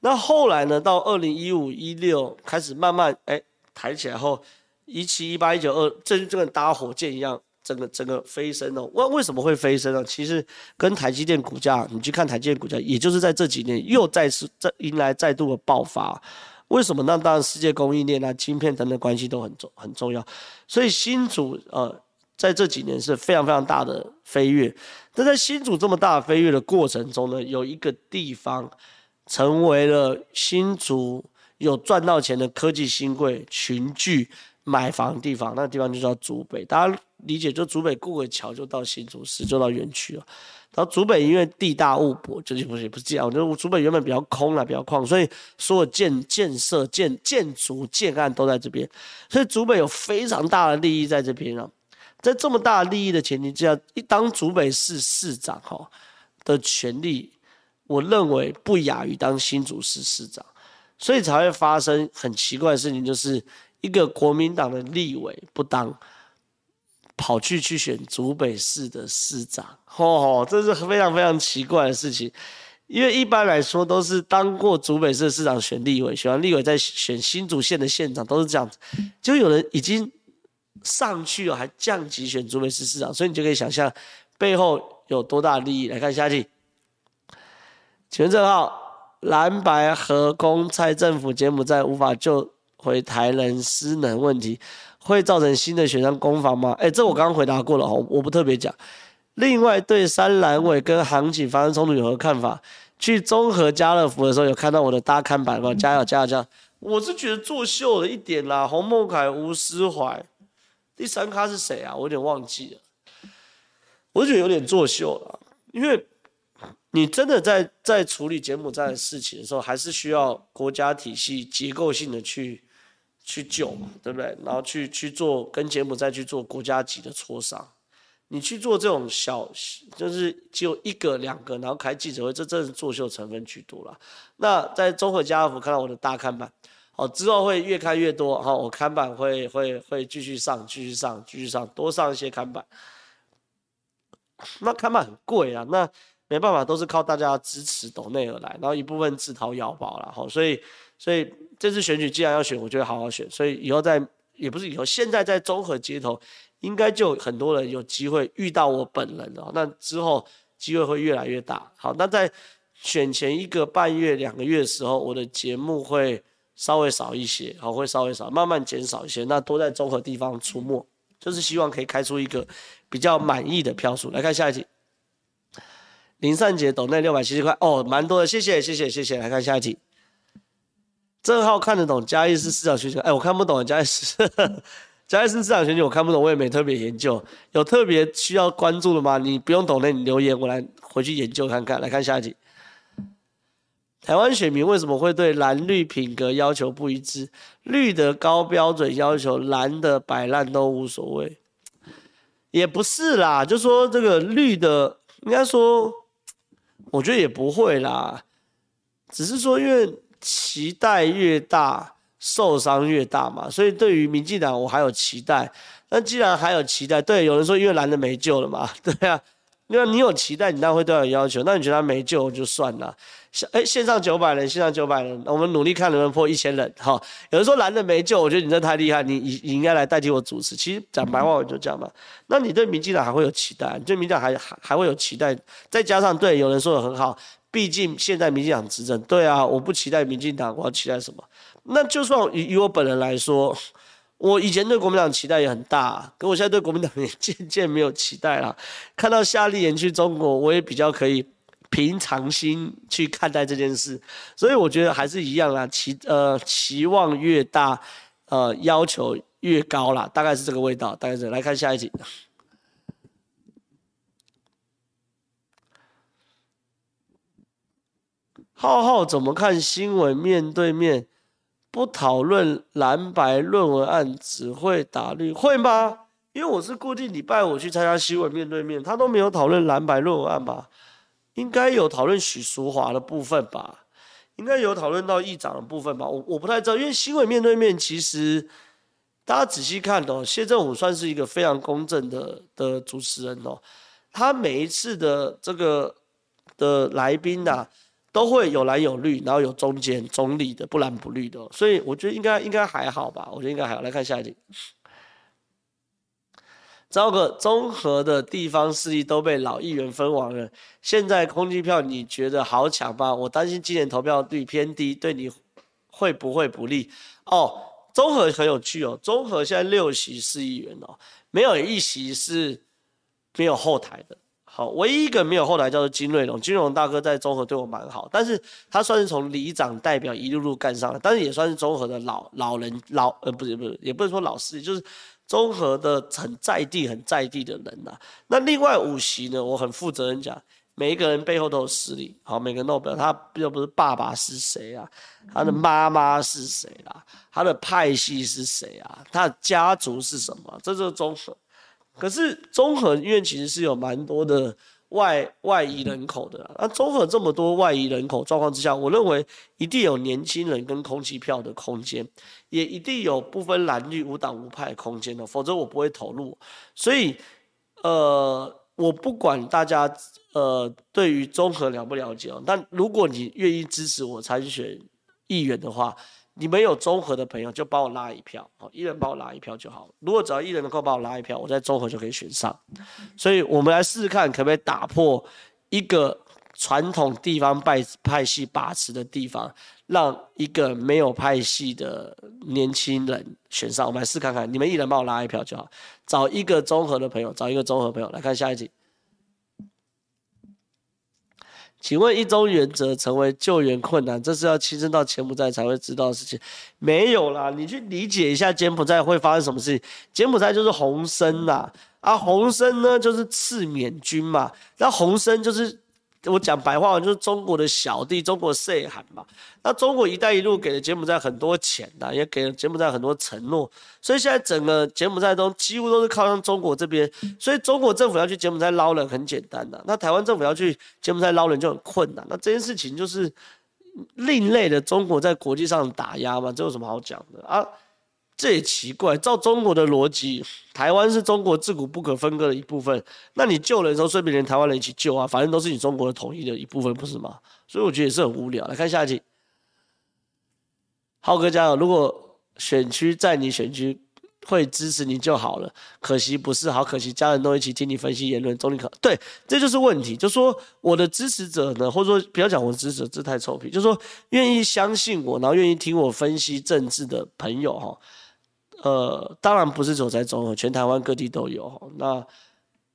那后来呢？到二零一五一六开始慢慢哎抬起来后，一七一八一九二，这就跟搭火箭一样，整个整个飞升哦。为为什么会飞升呢？其实跟台积电股价，你去看台积电股价，也就是在这几年又再次再迎来再度的爆发。为什么？那当然世界供应链啊、晶片等等关系都很重很重要。所以新竹呃在这几年是非常非常大的飞跃。但在新竹这么大的飞跃的过程中呢，有一个地方。成为了新竹有赚到钱的科技新贵群聚买房地方，那个地方就叫竹北。大家理解，就竹北过个桥就到新竹市，就到园区了。然后竹北因为地大物博，就是不是也不是这样。我觉得竹北原本比较空了，比较旷，所以所有建建设建建筑建案都在这边，所以竹北有非常大的利益在这边啊。在这么大的利益的前提之下，一当竹北市市长哈的权力。我认为不亚于当新竹市市长，所以才会发生很奇怪的事情，就是一个国民党的立委不当，跑去去选竹北市的市长，哦，这是非常非常奇怪的事情。因为一般来说都是当过竹北市市长选立委，选完立委再选新竹县的县长，都是这样子。就有人已经上去了，还降级选竹北市市长，所以你就可以想象背后有多大利益。来看下一题。请问正好蓝白合攻蔡政府柬埔寨无法救回台人失能问题，会造成新的选项攻防吗？哎，这我刚刚回答过了哦，我不特别讲。另外，对三蓝委跟行情发生冲突有何看法？去综合家乐福的时候有看到我的大看板吗？加油加油加油！我是觉得作秀了一点啦。洪孟凯、吴思怀，第三咖是谁啊？我有点忘记了。我觉得有点作秀了，因为。你真的在在处理柬埔寨的事情的时候，还是需要国家体系结构性的去去救嘛，对不对？然后去去做跟柬埔寨去做国家级的磋商。你去做这种小，就是只有一个两个，然后开记者会，这真是作秀成分居多了。那在中和家乐福看到我的大看板，好，之后会越看越多，好，我看板会会会继续上，继续上，继续上，多上一些看板。那看板很贵啊，那。没办法，都是靠大家支持抖内而来，然后一部分自掏腰包了哈。所以，所以这次选举既然要选，我就会好好选。所以以后在也不是以后，现在在综合街头，应该就很多人有机会遇到我本人了。那之后机会会越来越大。好，那在选前一个半月、两个月的时候，我的节目会稍微少一些，好，会稍微少，慢慢减少一些。那多在综合地方出没，就是希望可以开出一个比较满意的票数。来看下一题。林善杰抖内六百七十块哦，蛮多的，谢谢谢谢谢谢。来看下一题，正浩看得懂嘉义市市长选举，哎，我看不懂嘉义市 嘉义市市长选举，我看不懂，我也没特别研究，有特别需要关注的吗？你不用抖内，你留言，我来回去研究看看。来看下一题，台湾选民为什么会对蓝绿品格要求不一致？绿的高标准要求，蓝的摆烂都无所谓，也不是啦，就说这个绿的，应该说。我觉得也不会啦，只是说因为期待越大，受伤越大嘛。所以对于民进党，我还有期待。那既然还有期待，对，有人说因为蓝的没救了嘛，对啊。那你有期待，你当然会对他有要求。那你觉得他没救就算了。哎，线上九百人，线上九百人，我们努力看能不能破一千人。哈，有人说蓝的没救，我觉得你这太厉害，你你你应该来代替我主持。其实讲白话我就这样嘛。那你对民进党还会有期待？你对民进党还还还会有期待？再加上对有人说的很好，毕竟现在民进党执政。对啊，我不期待民进党，我要期待什么？那就算以以我本人来说。我以前对国民党期待也很大，可我现在对国民党也渐渐没有期待了。看到夏立言去中国，我也比较可以平常心去看待这件事。所以我觉得还是一样啦，期呃期望越大，呃要求越高啦，大概是这个味道。大概是来看下一集。浩浩怎么看新闻面对面？不讨论蓝白论文案，只会打绿，会吗？因为我是固定礼拜五去参加新闻面对面，他都没有讨论蓝白论文案吧？应该有讨论许淑华的部分吧？应该有讨论到议长的部分吧？我我不太知道，因为新闻面对面其实大家仔细看哦，谢政武算是一个非常公正的的主持人哦，他每一次的这个的来宾呐、都会有蓝有绿，然后有中间中立的，不蓝不绿的，所以我觉得应该应该还好吧，我觉得应该还好。来看下一题，糟糕，综合的地方势力都被老议员分完了，现在空气票你觉得好抢吗？我担心今年投票率偏低，对你会不会不利？哦，综合很有趣哦，综合现在六席市议员哦，没有一席是没有后台的。好，唯一一个没有后来叫做金瑞龙，金瑞龙大哥在中和对我蛮好，但是他算是从里长代表一路路干上来，但是也算是中和的老老人老呃不是不是也不是说老师，就是中和的很在地很在地的人呐、啊。那另外五席呢，我很负责任讲，每一个人背后都有实力，好，每个人都表他又不是爸爸是谁啊，他的妈妈是谁啊，他的派系是谁啊，他的家族是什么，这就是中和。可是中和因为其实是有蛮多的外外移人口的，那中和这么多外移人口状况之下，我认为一定有年轻人跟空气票的空间，也一定有不分蓝绿无党无派空间的，否则我不会投入。所以，呃，我不管大家呃对于中和了不了解哦，但如果你愿意支持我参选议员的话。你们有综合的朋友就帮我拉一票，好，一人帮我拉一票就好。如果只要一人能够帮我拉一票，我在综合就可以选上。所以我们来试试看，可不可以打破一个传统地方派派系把持的地方，让一个没有派系的年轻人选上。我们来试看看，你们一人帮我拉一票就好。找一个综合的朋友，找一个综合朋友来看下一集。请问一中原则成为救援困难，这是要亲身到柬埔寨才会知道的事情。没有啦，你去理解一下柬埔寨会发生什么事情。柬埔寨就是洪森啦，啊洪森呢就是赤缅军嘛，那洪森就是。我讲白话就是中国的小弟，中国岁寒嘛。那中国“一带一路”给了柬埔寨很多钱呐，也给了柬埔寨很多承诺，所以现在整个柬埔寨都几乎都是靠向中国这边。所以中国政府要去柬埔寨捞人很简单的，那台湾政府要去柬埔寨捞人就很困难。那这件事情就是另类的中国在国际上打压嘛，这有什么好讲的啊？这也奇怪，照中国的逻辑，台湾是中国自古不可分割的一部分。那你救人的时候，顺便连台湾人一起救啊，反正都是你中国的统一的一部分，不是吗？所以我觉得也是很无聊。来看下一集，浩哥加油！如果选区在你选区，会支持你就好了。可惜不是，好可惜，家人都一起听你分析言论，中立可对，这就是问题。就说我的支持者呢，或者说不要讲我的支持者，这太臭屁。就说愿意相信我，然后愿意听我分析政治的朋友哈。呃，当然不是只有在中和，全台湾各地都有。那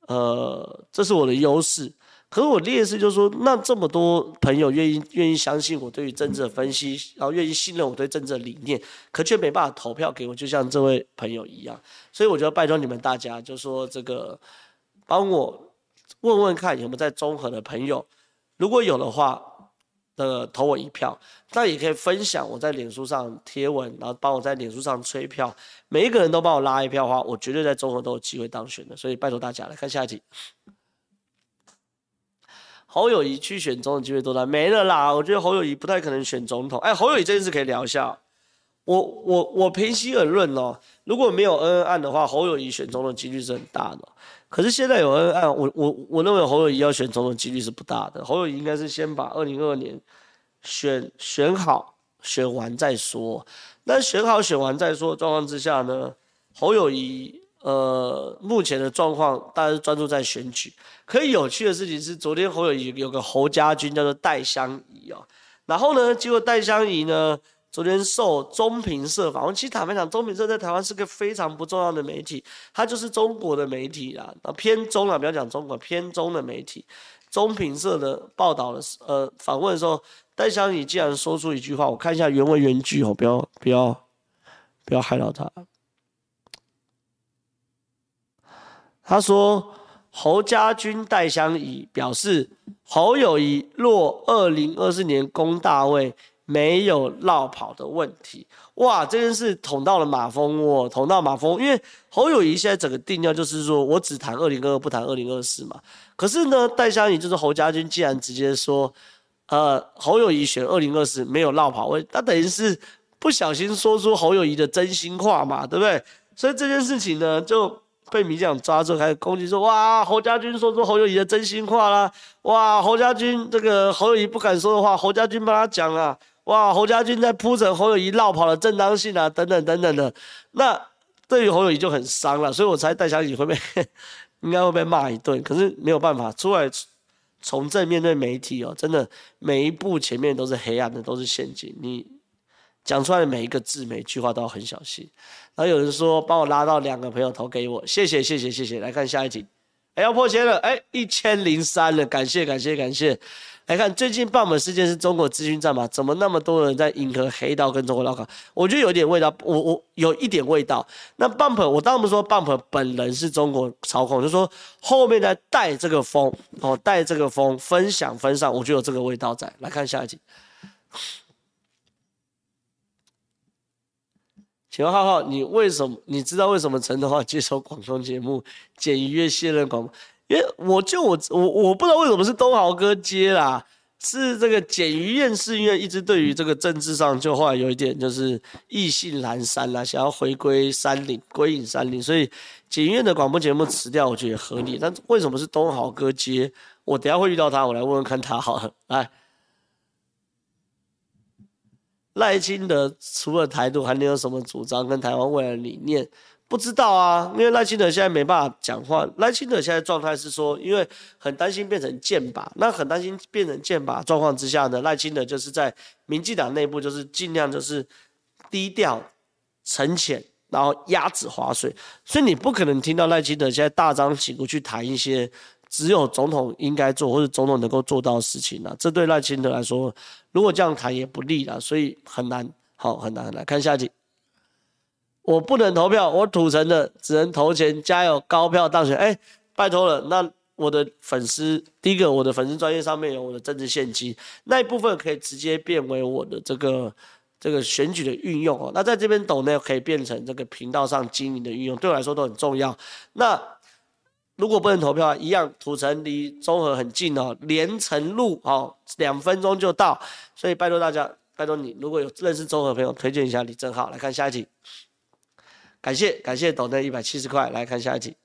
呃，这是我的优势。可是我劣势就是说，那这么多朋友愿意愿意相信我对于政治的分析，然后愿意信任我对政治的理念，可却没办法投票给我，就像这位朋友一样。所以我就要拜托你们大家，就说这个帮我问问看有没有在中和的朋友，如果有的话。的投我一票，那也可以分享我在脸书上贴文，然后帮我在脸书上催票，每一个人都帮我拉一票的话，我绝对在中和都有机会当选的。所以拜托大家来看下一题。侯友宜去选总统机会多大？没了啦！我觉得侯友宜不太可能选总统。哎，侯友宜这件事可以聊一下。我我我平心而论哦，如果没有恩恩案的话，侯友宜选总统几率是很大的。可是现在有人按，我我我认为侯友宜要选总统几率是不大的。侯友宜应该是先把二零二二年选选好、选完再说。那选好、选完再说状况之下呢，侯友宜呃目前的状况大家是专注在选举。可以有趣的事情是，昨天侯友宜有个侯家军叫做戴相仪哦，然后呢，结果戴相仪呢。昨天受中评社访问，其实坦白讲，中评社在台湾是个非常不重要的媒体，它就是中国的媒体啦，啊偏中啊，不要讲中国偏中的媒体。中评社的报道的呃访问的时候，戴相仪竟然说出一句话，我看一下原文原句哦，不要不要不要害到他。他说侯家军戴相仪表示，侯友宜若二零二四年攻大位。没有落跑的问题，哇！这件事捅到了马蜂窝，捅到马蜂，因为侯友宜现在整个定调就是说我只谈二零二二，不谈二零二四嘛。可是呢，戴相仪就是侯家军，既然直接说，呃，侯友宜选二零二四没有落跑位，他等于是不小心说出侯友宜的真心话嘛，对不对？所以这件事情呢，就。被民进党抓住，开始攻击说：“哇，侯家军说出侯友宜的真心话啦！哇，侯家军这个侯友宜不敢说的话，侯家军帮他讲了。哇，侯家军在铺陈侯友宜落跑的正当性啊，等等等等的。那对于侯友宜就很伤了，所以我猜戴相仪会被应该会被骂一顿。可是没有办法，出来从正面对媒体哦，真的每一步前面都是黑暗的，都是陷阱。你。”讲出来的每一个字、每一句话都要很小心。然后有人说帮我拉到两个朋友投给我，谢谢谢谢谢谢。来看下一题，哎，要破千了，哎，一千零三了，感谢感谢感谢。来看最近爆本事件是中国资讯战嘛？怎么那么多人在迎合黑道跟中国老卡？我觉得有点味道，我我有一点味道。那 Bump 我当然不说 Bump 本人是中国操控，就说后面在带这个风哦，带这个风分享分上，我觉得有这个味道在。来看下一集。请问浩浩，你为什么？你知道为什么陈德华接受广东节目简于越卸任广？因为我就我我我不知道为什么是东豪哥接啦，是这个简于晏是因为一直对于这个政治上就后来有一点就是意兴阑珊啦，想要回归山林，归隐山林，所以简于晏的广播节目辞掉，我觉得也合理。但为什么是东豪哥接？我等下会遇到他，我来问问看他好了，来。赖清德除了台独，还能有什么主张跟台湾未来理念？不知道啊，因为赖清德现在没办法讲话。赖清德现在状态是说，因为很担心变成箭靶，那很担心变成箭靶状况之下呢，赖清德就是在民进党内部就是尽量就是低调、沉潜，然后鸭子划水，所以你不可能听到赖清德现在大张旗鼓去谈一些。只有总统应该做，或者总统能够做到的事情呢、啊？这对赖清德来说，如果这样谈也不利了，所以很难，好，很难很难。看下集，我不能投票，我土城的只能投钱，加油，高票当选。哎，拜托了，那我的粉丝，第一个，我的粉丝专业上面有我的政治献金，那一部分可以直接变为我的这个这个选举的运用哦。那在这边抖呢可以变成这个频道上经营的运用，对我来说都很重要。那。如果不能投票，一样土城离综合很近哦，连城路哦，两分钟就到，所以拜托大家，拜托你，如果有认识综合朋友，推荐一下李正浩来看下一集。感谢感谢抖内一百七十块，来看下一题。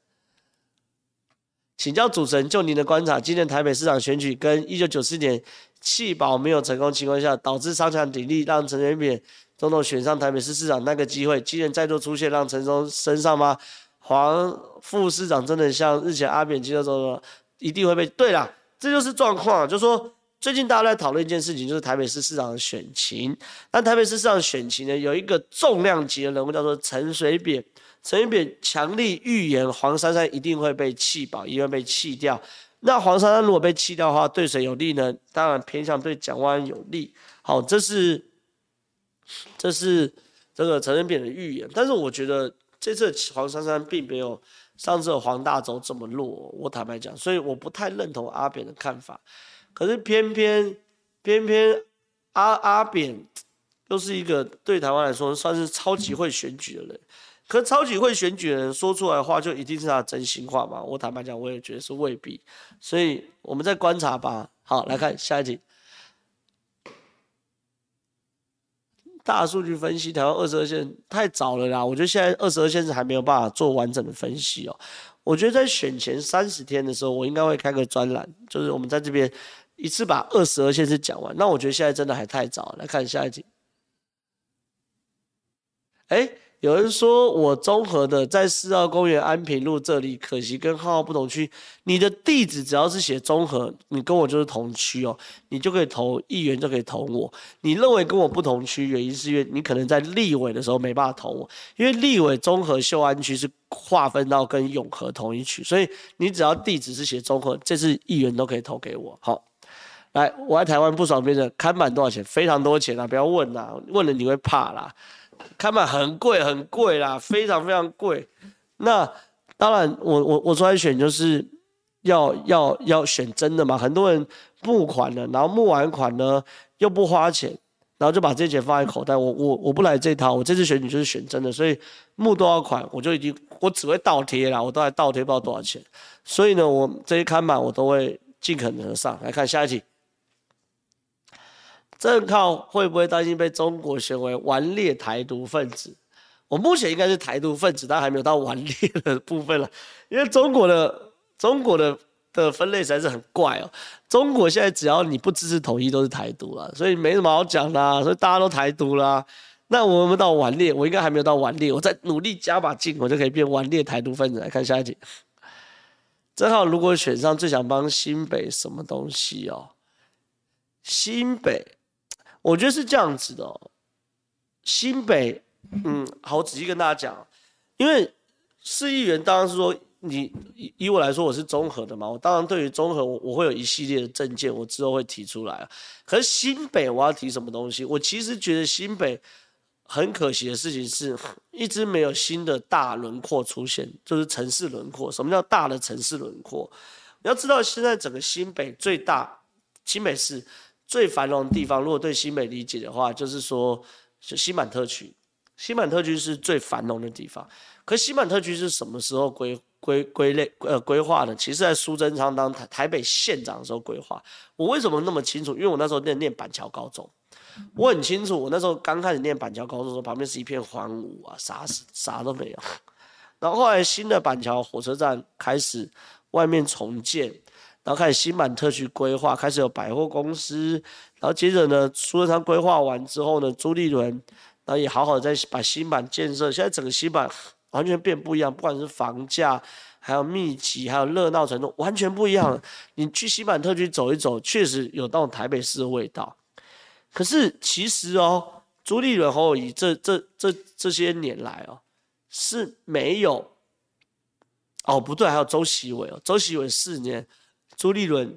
请教主持人，就您的观察，今年台北市长选举跟一九九四年弃保没有成功情况下，导致三强鼎立让陈水扁总统选上台北市市长那个机会，今年再度出现让陈松升上吗？黄副市长真的像日前阿扁接受说，一定会被对啦，这就是状况。就说，最近大家在讨论一件事情，就是台北市市长的选情。但台北市市长选情呢，有一个重量级的人物叫做陈水扁。陈水扁强力预言黄珊珊一定会被弃保，一定会被弃掉。那黄珊珊如果被弃掉的话，对谁有利呢？当然偏向对蒋万安有利。好，这是这是这个陈水扁的预言。但是我觉得。这次黄珊珊并没有上次黄大洲这么弱，我坦白讲，所以我不太认同阿扁的看法。可是偏偏偏偏阿阿扁又是一个对台湾来说算是超级会选举的人，可是超级会选举的人说出来的话就一定是他真心话吗？我坦白讲，我也觉得是未必。所以我们再观察吧。好，来看下一题。大数据分析台湾二十二线太早了啦，我觉得现在二十二线是还没有办法做完整的分析哦。我觉得在选前三十天的时候，我应该会开个专栏，就是我们在这边一次把二十二县市讲完。那我觉得现在真的还太早，来看下一题。哎。有人说我综合的在四号公园安平路这里，可惜跟浩浩不同区。你的地址只要是写综合，你跟我就是同区哦，你就可以投议员，就可以投我。你认为跟我不同区，原因是因为你可能在立委的时候没办法投我，因为立委综合秀安区是划分到跟永和同一区，所以你只要地址是写综合，这次议员都可以投给我。好，来，我在台湾不爽别人看板多少钱？非常多钱啊！不要问啦，问了你会怕啦。看板很贵，很贵啦，非常非常贵。那当然我，我我我出来选就是要要要选真的嘛。很多人募款了，然后募完款呢又不花钱，然后就把这些钱放在口袋。我我我不来这套，我这次选举就是选真的，所以募多少款我就已经我只会倒贴啦，我都还倒贴不知道多少钱。所以呢，我这些看板我都会尽可能的上来看下一题。正靠会不会担心被中国选为顽劣台独分子？我目前应该是台独分子，但还没有到顽劣的部分了。因为中国的中国的的分类实在是很怪哦。中国现在只要你不支持统一，都是台独了，所以没什么好讲啦。所以大家都台独啦。那我们到顽劣？我应该还没有到顽劣，我再努力加把劲，我就可以变顽劣台独分子。来看下一题。正好如果选上，最想帮新北什么东西哦？新北。我觉得是这样子的哦，新北，嗯，好，仔细跟大家讲，因为市议员当然是说你以我来说，我是综合的嘛，我当然对于综合我我会有一系列的政见，我之后会提出来。可是新北我要提什么东西？我其实觉得新北很可惜的事情是，一直没有新的大轮廓出现，就是城市轮廓。什么叫大的城市轮廓？你要知道，现在整个新北最大新北市。最繁荣的地方，如果对新北理解的话，就是说，就新板特区，新板特区是最繁荣的地方。可新板特区是什么时候规规规类呃规划的？其实在苏贞昌当台台北县长的时候规划。我为什么那么清楚？因为我那时候念念板桥高中，我很清楚。我那时候刚开始念板桥高中的时候，旁边是一片荒芜啊，啥啥都没有。然后后来新的板桥火车站开始外面重建。然后开始新板特区规划，开始有百货公司，然后接着呢，苏贞昌规划完之后呢，朱立伦，然后也好好在把新板建设，现在整个新板完全变不一样，不管是房价，还有密集，还有热闹程度，完全不一样。你去新板特区走一走，确实有那种台北市的味道。可是其实哦，朱立伦、侯友宜这这这这些年来哦，是没有，哦不对，还有周锡玮哦，周锡玮四年。朱立伦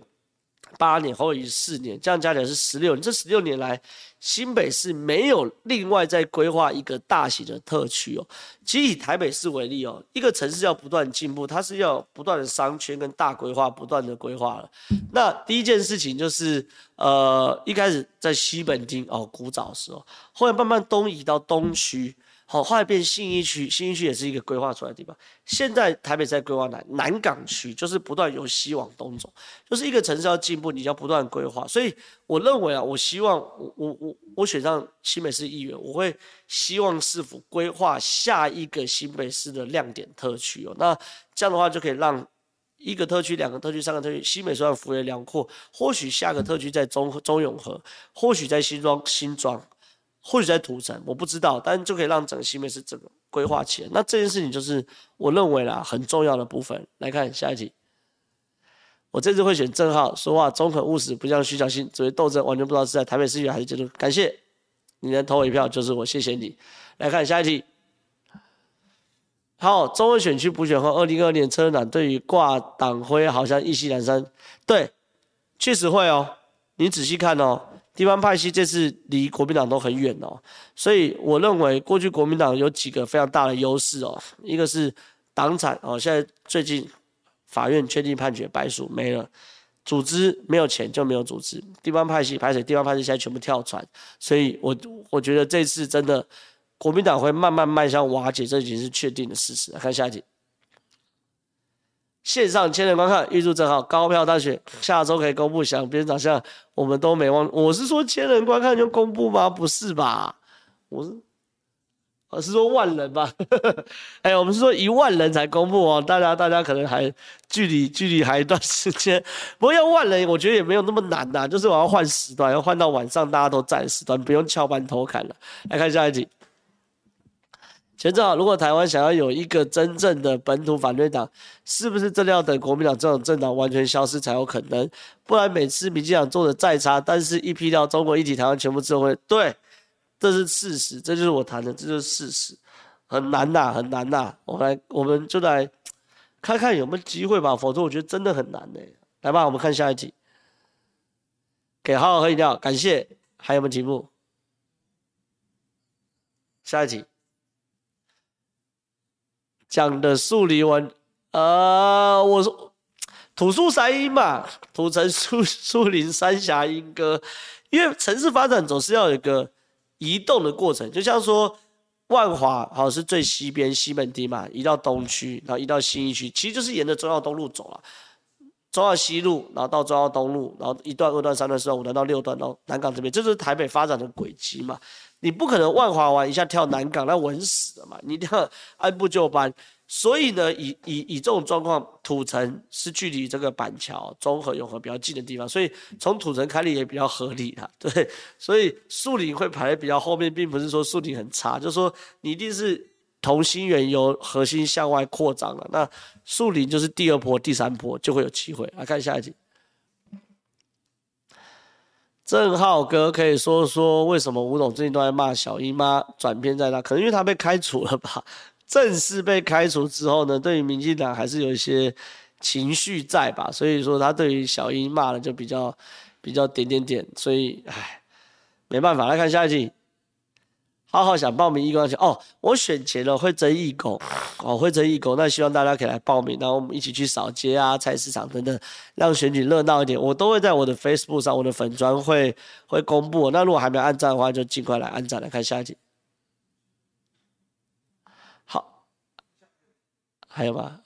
八年，侯友宜四年，这样加起来是十六年。这十六年来，新北市没有另外再规划一个大型的特区哦。其实以台北市为例哦，一个城市要不断进步，它是要不断的商圈跟大规划，不断的规划了。那第一件事情就是，呃，一开始在西本町哦，古早时候，后来慢慢东移到东区。好，后来变信义区，信义区也是一个规划出来的地方。现在台北在规划南南港区，就是不断由西往东走，就是一个城市要进步，你要不断规划。所以我认为啊，我希望我我我我选上新北市议员，我会希望市府规划下一个新北市的亮点特区哦。那这样的话就可以让一个特区、两个特区、三个特区，新北虽然幅员辽阔，或许下个特区在中中永和，或许在新庄新庄。或许在土城，我不知道，但就可以让整个新北市整个规划起来。那这件事情就是我认为啦很重要的部分。来看下一题，我这次会选正皓，说话中肯务实，不像徐小新只会斗争，完全不知道是在台北市议员还是监督。感谢你能投我一票，就是我，谢谢你。来看下一题，好，中文选区补选后，二零二二年车党对于挂党徽好像意兴阑珊，对，确实会哦，你仔细看哦。地方派系这次离国民党都很远哦，所以我认为过去国民党有几个非常大的优势哦，一个是党产哦，现在最近法院确定判决白鼠没了，组织没有钱就没有组织，地方派系排水，地方派系现在全部跳船，所以我我觉得这次真的国民党会慢慢迈向瓦解，这已经是确定的事实。看下一题。线上千人观看，预祝正好高票当选。下周可以公布想别人长相，我们都没忘。我是说千人观看就公布吗？不是吧？我是我是说万人吧？哎、我们是说一万人才公布哦，大家大家可能还距离距离还一段时间。不过要万人，我觉得也没有那么难呐、就是我要换时段，要换到晚上大家都在时段，不用翘班偷看了。来看下一集。前正好，如果台湾想要有一个真正的本土反对党，是不是真的要等国民党这种政党完全消失才有可能？不然每次民进党做的再差，但是一批掉中国一体台湾全部自由会，对，这是事实，这就是我谈的，这就是事实，很难呐，很难呐。我来，我们就来看看有没有机会吧，否则我觉得真的很难呢。来吧，我们看下一题，给好好喝饮料，感谢。还有没有题目？下一题。讲的树林文，呃，我说土树三莺嘛，土城树树林三峡莺歌，因为城市发展总是要有一个移动的过程，就像说万华好像是最西边西门町嘛，移到东区，然后移到新义区，其实就是沿着忠孝东路走了，中澳西路，然后到中澳东路，然后一段、二段、三段、四段、五段到六段到南港这边，这就是台北发展的轨迹嘛。你不可能万华完一下跳南港，那稳死了嘛！你一定要按部就班。所以呢，以以以这种状况，土城是距离这个板桥、中和、永和比较近的地方，所以从土城开立也比较合理啦。对，所以树林会排在比较后面，并不是说树林很差，就是说你一定是同心圆由核心向外扩张了。那树林就是第二波、第三波就会有机会。来看下一集。郑浩哥可以说说为什么吴总最近都在骂小英吗？转变在哪？可能因为他被开除了吧。正式被开除之后呢，对于民进党还是有一些情绪在吧。所以说他对于小英骂的就比较比较点点点。所以唉，没办法，来看下一集。浩浩想报名义工去哦，我选前了会征义工哦，会征义工，那希望大家可以来报名，然后我们一起去扫街啊、菜市场等等，让选举热闹一点。我都会在我的 Facebook 上、我的粉专会会公布。那如果还没有按赞的话，就尽快来按赞。来看下一集。好，还有吗？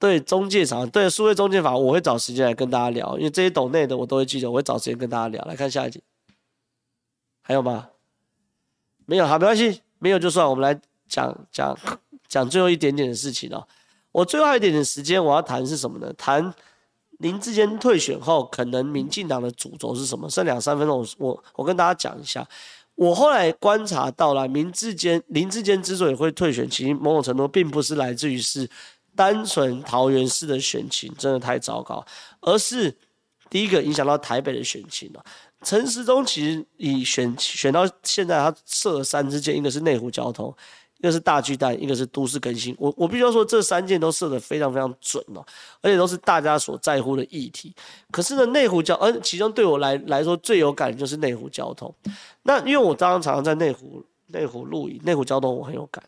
对中介场，对数位中介法，我会找时间来跟大家聊，因为这些懂内的我都会记得，我会找时间跟大家聊。来看下一集。还有吗？没有，好，没关系，没有就算。我们来讲讲讲最后一点点的事情哦。我最后一点点时间，我要谈是什么呢？谈林志坚退选后，可能民进党的主轴是什么？剩两三分钟，我我跟大家讲一下。我后来观察到了，林志坚林志坚之所以会退选，其实某种程度并不是来自于是单纯桃园市的选情真的太糟糕，而是第一个影响到台北的选情了。陈时中其实以选选到现在，他设了三支箭，一个是内湖交通，一个是大巨蛋，一个是都市更新。我我必须要说，这三箭都设得非常非常准哦，而且都是大家所在乎的议题。可是呢，内湖交，而其中对我来来说最有感的就是内湖交通。那因为我刚刚常常在内湖内湖露营，内湖交通我很有感。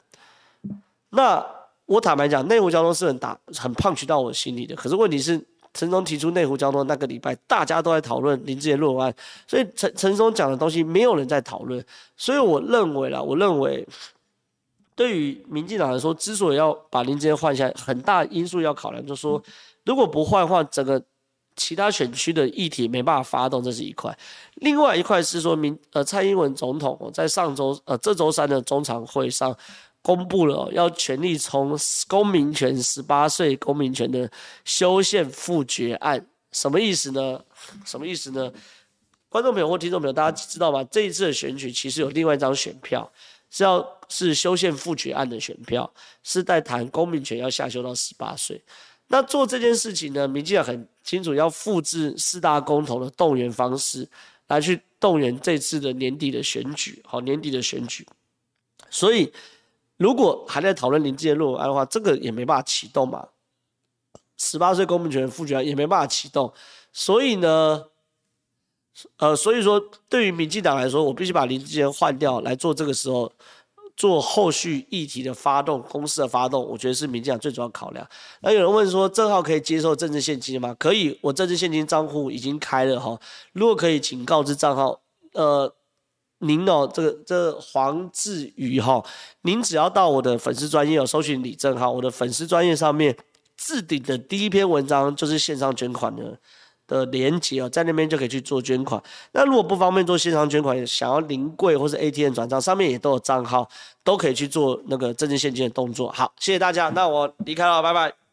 那我坦白讲，内湖交通是很打很 punch 到我心里的。可是问题是。陈松提出内湖交通那个礼拜，大家都在讨论林志杰论文案，所以陈陈松讲的东西没有人在讨论，所以我认为啦，我认为对于民进党来说，之所以要把林志杰换下来，很大因素要考量，就是说如果不换换，整个其他选区的议题没办法发动，这是一块；另外一块是说民呃蔡英文总统在上周呃这周三的中常会上。公布了要全力冲公民权十八岁公民权的修宪复决案，什么意思呢？什么意思呢？观众朋友或听众朋友，大家知道吗？这一次的选举其实有另外一张选票，是要是修宪复决案的选票，是在谈公民权要下修到十八岁。那做这件事情呢，民进党很清楚要复制四大公投的动员方式，来去动员这次的年底的选举，好，年底的选举，所以。如果还在讨论林智坚论文案的话，这个也没办法启动嘛。十八岁公民权复决案也没办法启动，所以呢，呃，所以说对于民进党来说，我必须把林志坚换掉来做这个时候做后续议题的发动、公司的发动，我觉得是民进党最主要考量。那有人问说，正浩可以接受政治献金吗？可以，我政治献金账户已经开了哈。如果可以，请告知账号。呃。您哦，这个这、黄志宇哈，您只要到我的粉丝专业有搜寻李正哈，我的粉丝专业上面置顶的第一篇文章就是线上捐款的的连接哦，在那边就可以去做捐款。那如果不方便做线上捐款，想要临柜或是 ATM 转账，上面也都有账号，都可以去做那个政治现金的动作。好，谢谢大家，那我离开了，拜拜。